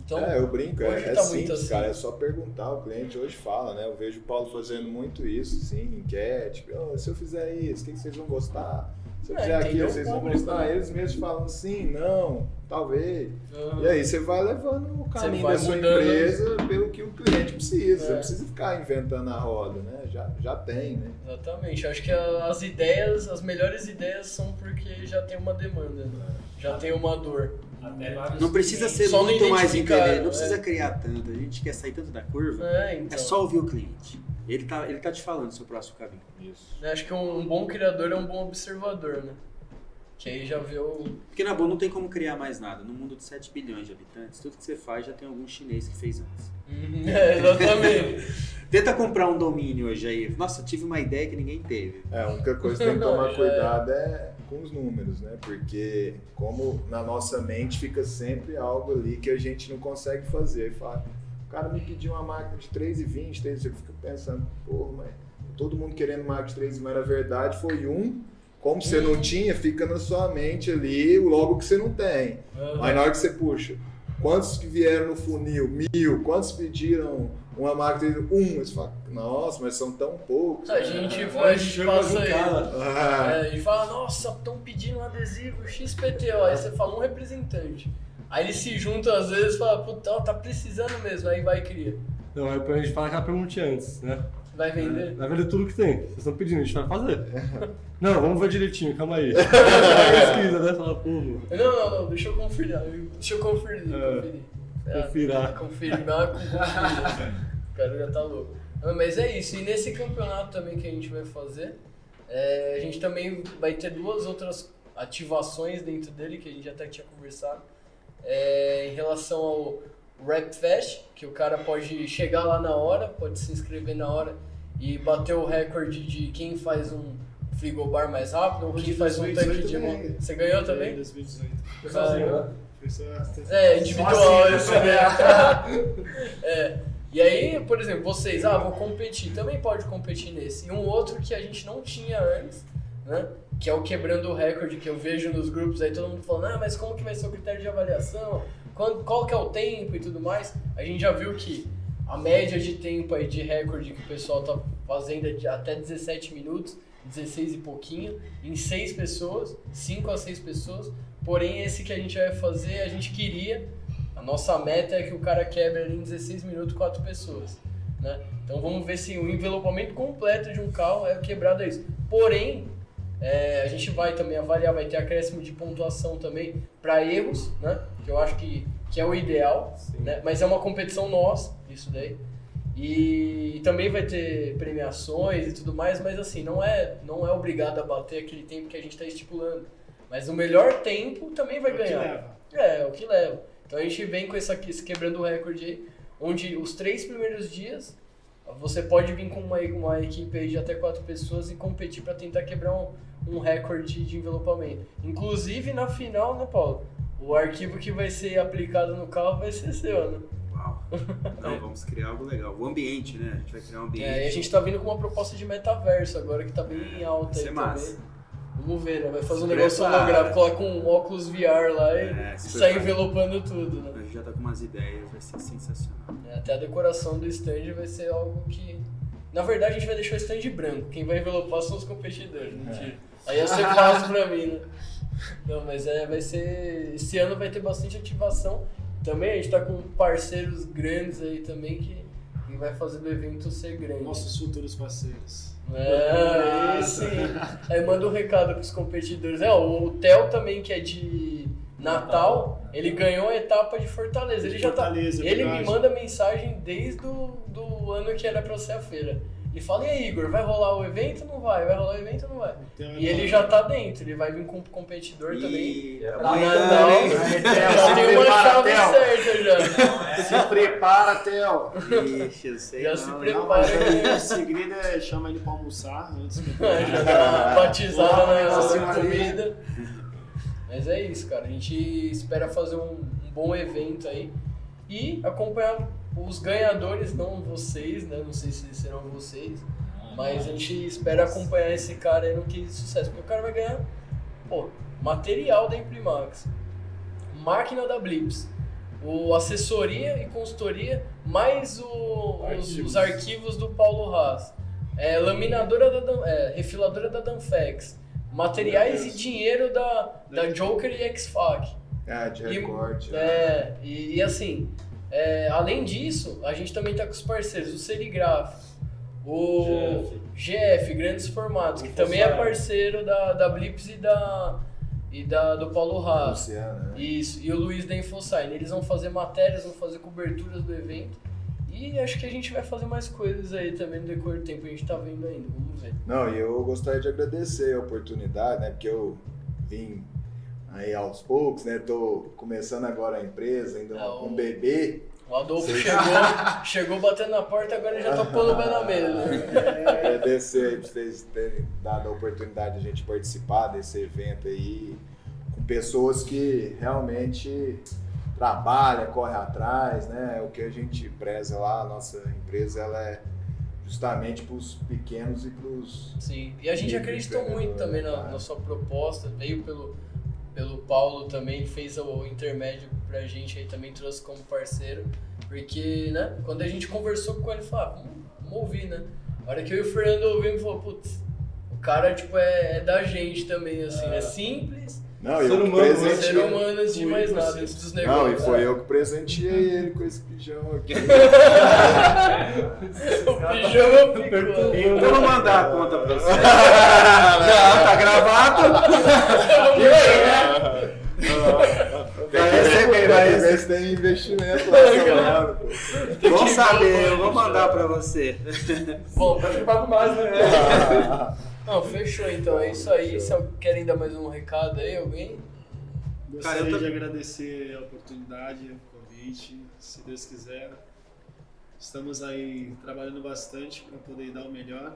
Então, É, eu brinco, é, é tá muito simples, assim. cara, é só perguntar, o cliente hoje fala, né? Eu vejo o Paulo fazendo muito isso, sim, enquete, "Ô, se eu fizer isso, o que vocês vão gostar? Se eu É, fizer entender aquilo, o vocês vão gostar? né? Eles mesmos falam sim, não, talvez. aham. E aí você vai levando o caminho da sua mudando. empresa pelo que o cliente precisa. Você É. não precisa ficar inventando a roda, né? Já, já tem, né? Exatamente. Acho que as ideias, as melhores ideias são porque já tem uma demanda, né? já tem uma dor. Até vários Não precisa ser Só muito mais inteligente, não precisa é. criar tanto. A gente quer sair tanto da curva. É, então. É só ouvir o cliente. Ele tá, ele tá te falando o seu próximo caminho. Isso. Acho que um, um bom criador é um bom observador, né? Que aí já vê o. Porque na boa não tem como criar mais nada. No mundo de 7 bilhões de habitantes, tudo que você faz já tem algum chinês que fez antes. É, exatamente. Tenta comprar um domínio hoje aí. Nossa, tive uma ideia que ninguém teve. É, a única coisa que tem que tomar cuidado é com os números, né? Porque como na nossa mente fica sempre algo ali que a gente não consegue fazer. Aí Fala, cara me pediu uma máquina de 3,20, 3, eu fico pensando, porra, mas todo mundo querendo máquina de 3, mas na verdade foi um. Como você não tinha, fica na sua mente ali logo que você não tem. Aí na hora que você puxa, quantos que vieram no funil? Mil. Quantos pediram uma máquina de um? Você fala, nossa, mas são tão poucos. A gente, Agora faz, a gente passa um aí. cara. Ah, É, gente fala, nossa, estão pedindo um adesivo XPTO. Aí você fala um representante. Aí eles se juntam às vezes e falam, puta, tá precisando mesmo. Aí vai e cria. Não, aí a gente fala aquela perguntinha antes, né? Vai vender? Vai vender tudo que tem. Vocês estão pedindo, a gente vai fazer. Não, vamos ver direitinho, calma aí. Pesquisa, né? Fala, Não, não, não, deixa eu conferir. Deixa eu conferir. É. conferir. É, Confirar. Confirmar com conferir. O cara já tá louco. Não, Mas é isso. E nesse campeonato também que a gente vai fazer, é, a gente também vai ter duas outras ativações dentro dele, que a gente até tinha conversado, é, em relação ao Rap Fest, que o cara pode chegar lá na hora, pode se inscrever na hora e bater o recorde de quem faz um frigobar mais rápido ou quem faz um 2018 tanque de mão. Você ganhou Em também? 2018. Foi sozinho, né? É, individual, né? né? é. E aí, por exemplo, vocês, ah, vou competir, também pode competir nesse. E um outro que a gente não tinha antes, né? Que é o quebrando o recorde, que eu vejo nos grupos aí, todo mundo falando, ah, mas como que vai ser o critério de avaliação? Quando, qual que é o tempo e tudo mais? A gente já viu que a média de tempo aí de recorde que o pessoal tá fazendo é de até 17 minutos, 16 e pouquinho, em 6 pessoas, 5 a 6 pessoas. Porém, esse que a gente vai fazer, a gente queria, a nossa meta é que o cara quebre ali em 16 minutos 4 pessoas. Né? Então vamos ver se o envelopamento completo de um carro é quebrado a isso. Porém, é, a gente vai também avaliar, vai ter acréscimo de pontuação também para erros, né? Que eu acho que, que é o ideal, né? Mas é uma competição nossa, isso daí. E, também vai ter premiações e tudo mais, mas assim, não é, não é obrigado a bater aquele tempo que a gente está estipulando. Mas o melhor tempo também vai É o que ganhar. leva. É, é o que leva. Então a gente vem com essa, esse quebrando o recorde aí, onde os três primeiros dias você pode vir com uma, uma equipe aí de até quatro pessoas e competir para tentar quebrar um, um recorde de envelopamento. Inclusive na final, né, Paulo? O arquivo que vai ser aplicado no carro vai ser seu, né? Uau. Não, vamos criar algo legal. O ambiente, né? A gente vai criar um ambiente. É, e a gente tá vindo com uma proposta de metaverso agora que tá bem alta Vai aí ser também. massa. Vamos ver, né? Vai fazer um negócio holográfico, coloca um óculos VR lá e, É, e sai envelopando tudo, né? A gente já tá com umas ideias, vai ser sensacional. É, Até a decoração do stand vai ser algo que. Na verdade, a gente vai deixar o stand branco. Quem vai envelopar são os competidores, mentira. Aí ia ser fácil pra mim, né? Não, mas é, vai ser. Esse ano vai ter bastante ativação. Também a gente tá com parceiros grandes aí também que, que vai fazer do evento ser grande. Nossos futuros parceiros. É, sim. Aí manda um recado pros competidores. É, o Theo também, que é de Natal, ele ganhou a etapa de Fortaleza. Ele já tá. Ele me manda mensagem desde o do ano que era pra ser a feira. Ele fala, e aí, Igor, vai rolar o evento ou não vai? Vai rolar o evento ou não vai? Então, E ele já tá dentro, ele vai vir com o competidor também. E Pra Pra amanhã, Natal, hein? já tem uma chave certa já. Não, é- Se prepara, Theo. Ixi, eu sei Já não, se prepara. Não, o segredo é chamar ele pra almoçar antes. já dá batizada na assim, comida. Mas é isso, cara. A gente espera fazer um, um bom evento aí e acompanhar os ganhadores, não vocês, né? Não sei se serão vocês, mas a gente espera acompanhar esse cara aí no que sucesso, porque o cara vai ganhar, pô, material da Imprimax, máquina da Blips, o assessoria e consultoria, mais o- os, Arquivos. os arquivos do Paulo Haas, é, laminadora da é, refiladora da Danfex, materiais e dinheiro da, da Joker e X-Fac. Ah, de E- recorte. né? É, e, e assim, é, além disso, a gente também tá com os parceiros, o Serigraf, o GF, Grandes Formatos, que O também é parceiro da, da Blips e da, e da do Paulo. Luciano, né? Isso, e o Luiz da Infosign. Eles vão fazer matérias, vão fazer coberturas do evento. E acho que a gente vai fazer mais coisas aí também no decorrer do tempo, a gente tá vendo ainda, vamos ver. Não, e eu gostaria de agradecer a oportunidade, né? Porque eu vim aí aos poucos, né? Tô começando agora a empresa, ainda o- um bebê. O Adolfo Sim. chegou, chegou batendo na porta, agora já tá pondo o pé na mesa. Agradecer aí pra vocês terem dado a oportunidade de a gente participar desse evento aí, com pessoas que realmente trabalham, correm atrás, né? O que a gente preza lá, a nossa empresa, ela é justamente para os pequenos e para os Sim, e a gente acreditou muito também na, na sua proposta, veio pelo, pelo Paulo também, fez o intermédio pra gente aí, também trouxe como parceiro, porque, né, quando a gente conversou com ele, falou, ah, vamos, vamos ouvir, né? A hora que eu e o Fernando ouvimos, falou, putz, o cara, tipo, é, é da gente também, assim, é. Simples, Não, Ser eu que humano, né? ser humano antes de mais nada, antes dos Não, e negócios. foi eu que presenteei ele com esse pijama aqui. o pijama ficou. Eu vou mandar a conta pra você. Não, tá gravado. Vai receber, vai receber se tem investimento lá pô. Bom saber, eu vou mandar pra você. Bom, Acho que pago mais, né? Não, fechou então, é isso aí. Se alguém querem dar mais um recado aí, alguém? Cara, eu Gostaria tô- de agradecer a oportunidade, o convite, se Deus quiser. Estamos aí trabalhando bastante para poder dar o melhor.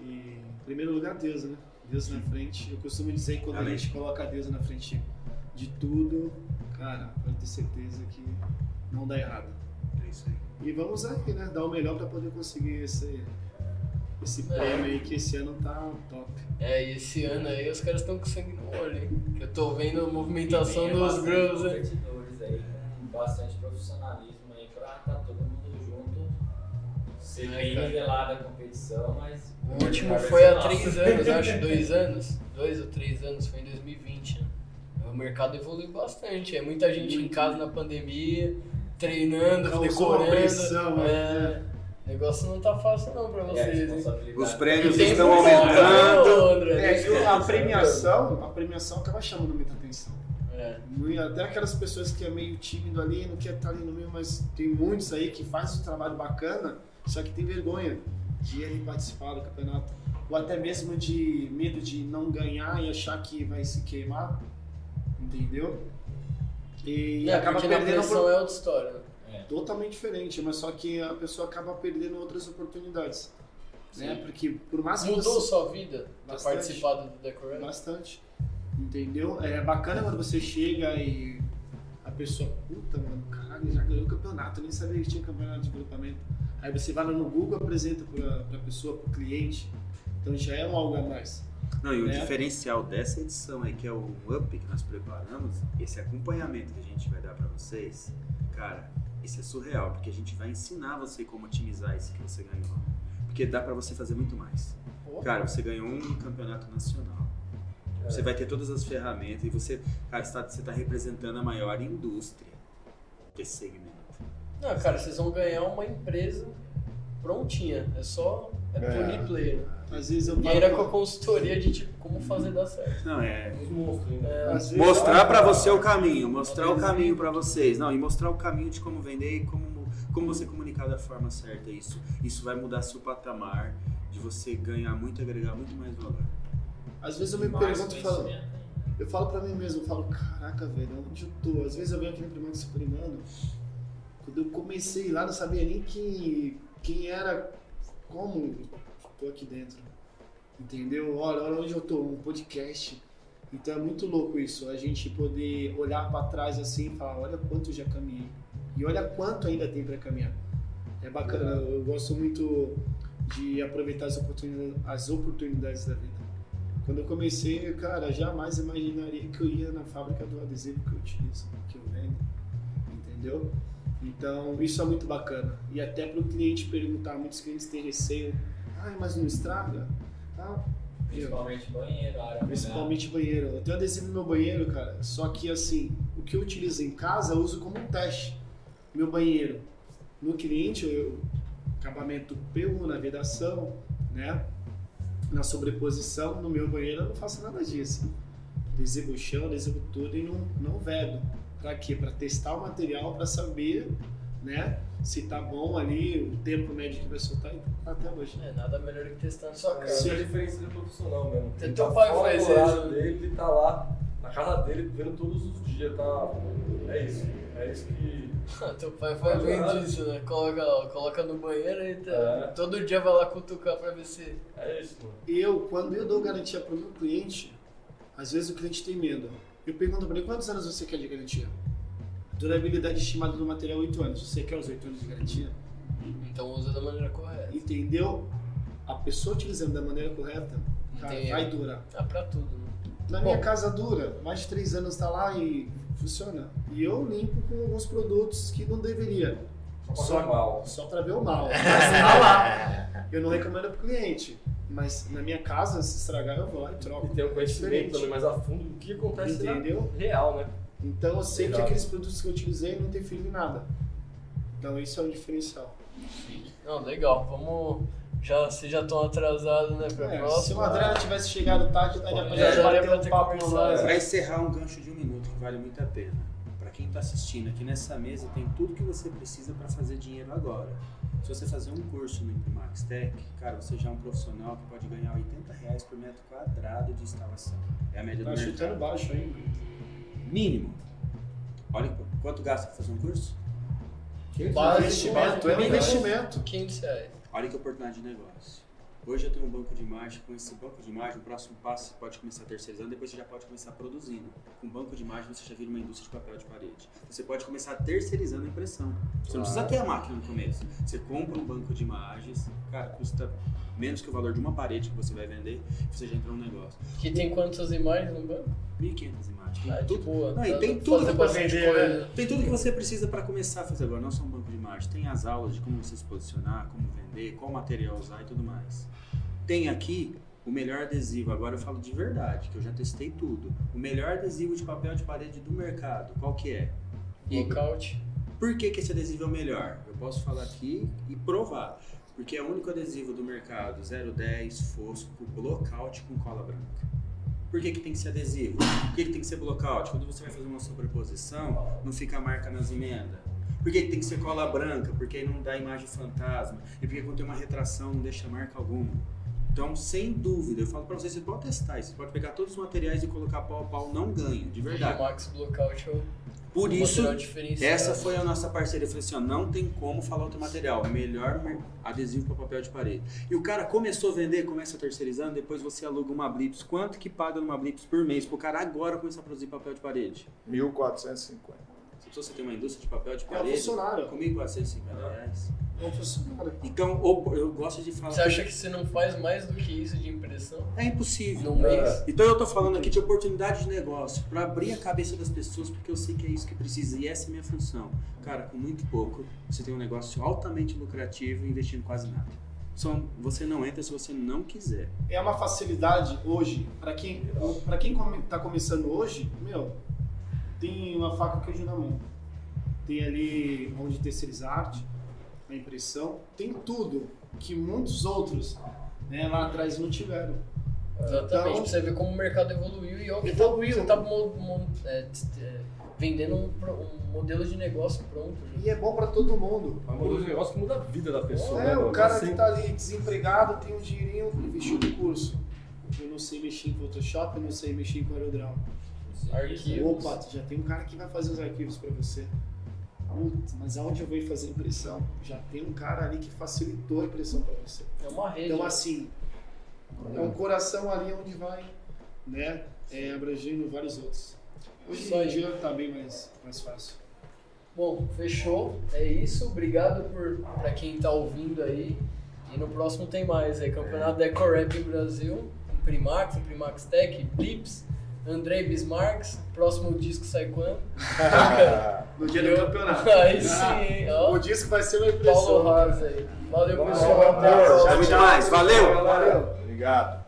E, em primeiro lugar, Deus, né? Deus na frente. Eu costumo dizer que quando Amém. a gente coloca Deus na frente de tudo, cara, pode ter certeza que não dá errado. É isso aí. E vamos aí, né? Dar o melhor para poder conseguir esse, esse É. prêmio aí, que esse ano tá top. É, e esse ano aí os caras estão com sangue no olho, hein? Eu tô vendo a movimentação dos né? competidores aí com bastante profissionalismo aí pra tá todo mundo junto. Ser É, bem cara. nivelada a competição, mas. O último foi há três anos, acho, dois anos. Dois ou três anos, foi em 2020, né? O mercado evoluiu bastante. É muita gente em casa na pandemia, treinando, Causou decorando. pressão, é, né? O negócio não tá fácil não pra É, a vocês. Os prêmios estão aumentando. André? É, a premiação, a premiação acaba chamando muita atenção. É. Até aquelas pessoas que é meio tímido ali, não quer estar ali no meio, mas tem muitos aí que fazem um trabalho bacana, só que tem vergonha de ir participar do campeonato. Ou até mesmo de medo de não ganhar e achar que vai se queimar. Entendeu? E É, acaba perdendo pressão por- é outra história, né? Totalmente diferente, mas só que a pessoa acaba perdendo outras oportunidades. Né? Porque por mais que Mudou você... sua vida Bastante. participado do Decorate? Bastante. Entendeu? É bacana quando você chega e a pessoa, puta, mano, caralho, já ganhou o campeonato, eu nem sabia que tinha campeonato de grupamento. Aí você vai lá no Google, apresenta pra, pra pessoa, pro cliente. Então já é um algo a mais. Não, e o É. diferencial dessa edição aí, que é o up que nós preparamos, esse acompanhamento que a gente vai dar pra vocês, cara, isso é surreal, porque a gente vai ensinar você como otimizar isso que você ganhou. Porque dá pra você fazer muito mais. Cara, você ganhou um campeonato nacional. Você vai ter todas as ferramentas e você, cara, você tá, você tá representando a maior indústria desse segmento. Não, cara, vocês vão ganhar uma empresa prontinha. É só é É. plug and play, né? Às vezes eu E ainda com a consultoria de tipo, como fazer dar certo. Não, é. Os monstros ainda. É, Mostrar pra você o caminho, mostrar o caminho pra vocês. Não, e mostrar o caminho de como vender e como, como você comunicar da forma certa isso. Isso vai mudar seu patamar de você ganhar muito e agregar muito mais valor. Às vezes eu me Mais pergunto e falo, eu falo pra mim mesmo, eu falo, caraca, velho, onde eu tô? Às vezes eu venho aqui no Primax e mano, quando eu comecei lá, não sabia nem quem, quem era, como tô aqui dentro. Entendeu? Olha, olha onde eu tô, um podcast. Então é muito louco isso, a gente poder olhar pra trás assim e falar, olha quanto eu já caminhei. E olha quanto ainda tem pra caminhar. É bacana, eu gosto muito de aproveitar as oportunidades, as oportunidades da vida. Quando eu comecei, cara, jamais imaginaria que eu ia na fábrica do adesivo que eu utilizo, que eu vendo, entendeu? Então, isso é muito bacana. E até para o cliente perguntar, muitos clientes têm receio, ah, mas não estraga? Ah, Principalmente banheiro, área Principalmente banheiro. Eu tenho adesivo no meu banheiro, cara. Só que assim, o que eu utilizo em casa eu uso como um teste. Meu banheiro. No cliente, eu acabamento PU na vedação, né? Na sobreposição, no meu banheiro eu não faço nada disso. Adesivo chão, adesivo tudo e não, não vedo. Pra quê? Pra testar o material, pra saber, né? Se tá bom ali, o tempo médio que vai soltar e tá até hoje. É, nada melhor que testar na sua É, casa. essa é a diferença do profissional mesmo. Teu Ele tá pai fora faz do horário isso. dele, ele tá lá na casa dele vendo todos os dias, tá? É isso. É isso que. Teu pai faz bem disso, né? Coloca, coloca no banheiro e tá- É. todo dia vai lá cutucar pra ver se. É isso, mano. Eu, quando eu dou garantia para o meu cliente, às vezes o cliente tem medo. Eu pergunto para ele quantos anos você quer de garantia? Durabilidade estimada do material 8 anos. Você quer os 8 anos de garantia? Então usa da maneira correta. Entendeu? A pessoa utilizando da maneira correta, cara, vai durar. Ah, pra tudo, né? Na minha casa dura, mais de 3 anos tá lá e funciona. E eu limpo com alguns produtos que não deveria. Só pra mal. Só para ver o mal. Mas tá lá. Eu não recomendo pro cliente. Mas na minha casa, se estragar, eu vou lá e troco. E tem um É conhecimento também mais a fundo do que acontece na Entendeu? real, né? Então eu sei que aqueles produtos que eu utilizei não interferem em nada. Então isso é um diferencial. Não, legal. Vamos. Já, vocês já estão atrasados, né? Pra É, se próxima. o Adriano tivesse chegado tarde, daria pra gente daria bater pra um papo no. Pra encerrar um gancho de um minuto que vale muito a pena. Pra quem tá assistindo aqui nessa mesa, tem tudo que você precisa pra fazer dinheiro agora. Se você fazer um curso no Imprimax Tech, cara, você já é um profissional que pode ganhar 80 reais por metro quadrado de instalação. É a média do Tá chutando mercado. baixo ainda. Mínimo. Olha quanto gasta pra fazer um curso? Básico, Investimento, é um mínimo, investimento. 500 reais. Olha que oportunidade de negócio. Hoje eu tenho um banco de imagem, com esse banco de imagem, o próximo passo você pode começar terceirizando, depois você já pode começar produzindo. Com banco de imagem você já vira uma indústria de papel de parede. Você pode começar terceirizando a impressão. Você não precisa ter a máquina no começo. Você compra um banco de imagens, cara, custa menos que o valor de uma parede que você vai vender, você já entrou no negócio. Que tem quantas imagens no banco? 1.500 imagens. Ah, Tem de tudo, boa. Não, tem tudo que bastante vender, coisa. tem tudo que você precisa para começar a fazer agora, não só um banco de imagem. Tem as aulas de como você se posicionar, como vender, qual material usar e tudo mais. Tem aqui o melhor adesivo, agora eu falo de verdade, que eu já testei tudo. O melhor adesivo de papel de parede do mercado, qual que é? Igor. Lockout. Por que, que esse adesivo é o melhor? Eu posso falar aqui e provar. Porque é o único adesivo do mercado 010 fosco, blockout com cola branca. Por que, que tem que ser adesivo? Por que, que tem que ser blockout? Quando você vai fazer uma sobreposição, não fica a marca nas emendas. Por que, que tem que ser cola branca? Porque aí não dá imagem fantasma. E porque quando tem uma retração não deixa marca alguma. Então, sem dúvida, eu falo pra vocês, você pode testar. Você pode pegar todos os materiais e colocar pau a pau, não ganha, de verdade. O Max Blockout é o Por o isso, essa foi a nossa parceria. Eu falei assim, ó, não tem como falar outro material. Melhor adesivo para papel de parede. E o cara começou a vender, começa terceirizando, depois você aluga uma Blips. Quanto que paga numa Blips por mês pro cara agora começar a produzir papel de parede? 1450. Se você tem uma indústria de papel de É parede, funcionário. com 1.450 reais. É funcionário. Então, eu gosto de falar... Você acha que você não faz mais do que isso de impressão É impossível. no mês? Então eu tô falando aqui de oportunidade de negócio, para abrir a cabeça das pessoas, porque eu sei que é isso que precisa e essa é a minha função. Cara, com muito pouco, você tem um negócio altamente lucrativo investindo quase nada. Só você não entra se você não quiser. É uma facilidade hoje, para quem, pra quem tá começando hoje, meu, tem uma faca e queijo na mão. Tem ali onde terceirizar arte, a impressão, tem tudo que muitos outros né, lá atrás não tiveram. Exatamente, Então- pra você ver como o mercado evoluiu e ó, que Evoluiu. você tá é, é, vendendo um, um modelo de negócio pronto. já. E é bom para todo mundo. É um modelo de negócio que muda a vida da pessoa. É, né, o cara Assim, que tá ali desempregado, tem um dinheirinho, investiu no curso. Eu não sei mexer em Photoshop, eu não sei mexer em CorelDRAW. Arquivos. Opa, já tem um cara que vai fazer os arquivos para você. Putz, mas aonde eu vou fazer impressão? Já tem um cara ali que facilitou a impressão para você. É uma rede. Então, assim, é um coração ali onde vai, né, é, abrangendo vários outros. Hoje aí. em dia tá bem mais, mais fácil. Bom, fechou. É isso. Obrigado para quem tá ouvindo aí. E no próximo tem mais aí. Campeonato Decorep em Brasil. Primax, Primax Tech, Blips, Andrei Bismarcks. Próximo disco sai quando? No dia do campeonato. Aí sim, hein? Ó. O disco vai ser uma impressão. Paulo Haas aí. Valeu, pessoal. Até mais, valeu! Valeu. Obrigado.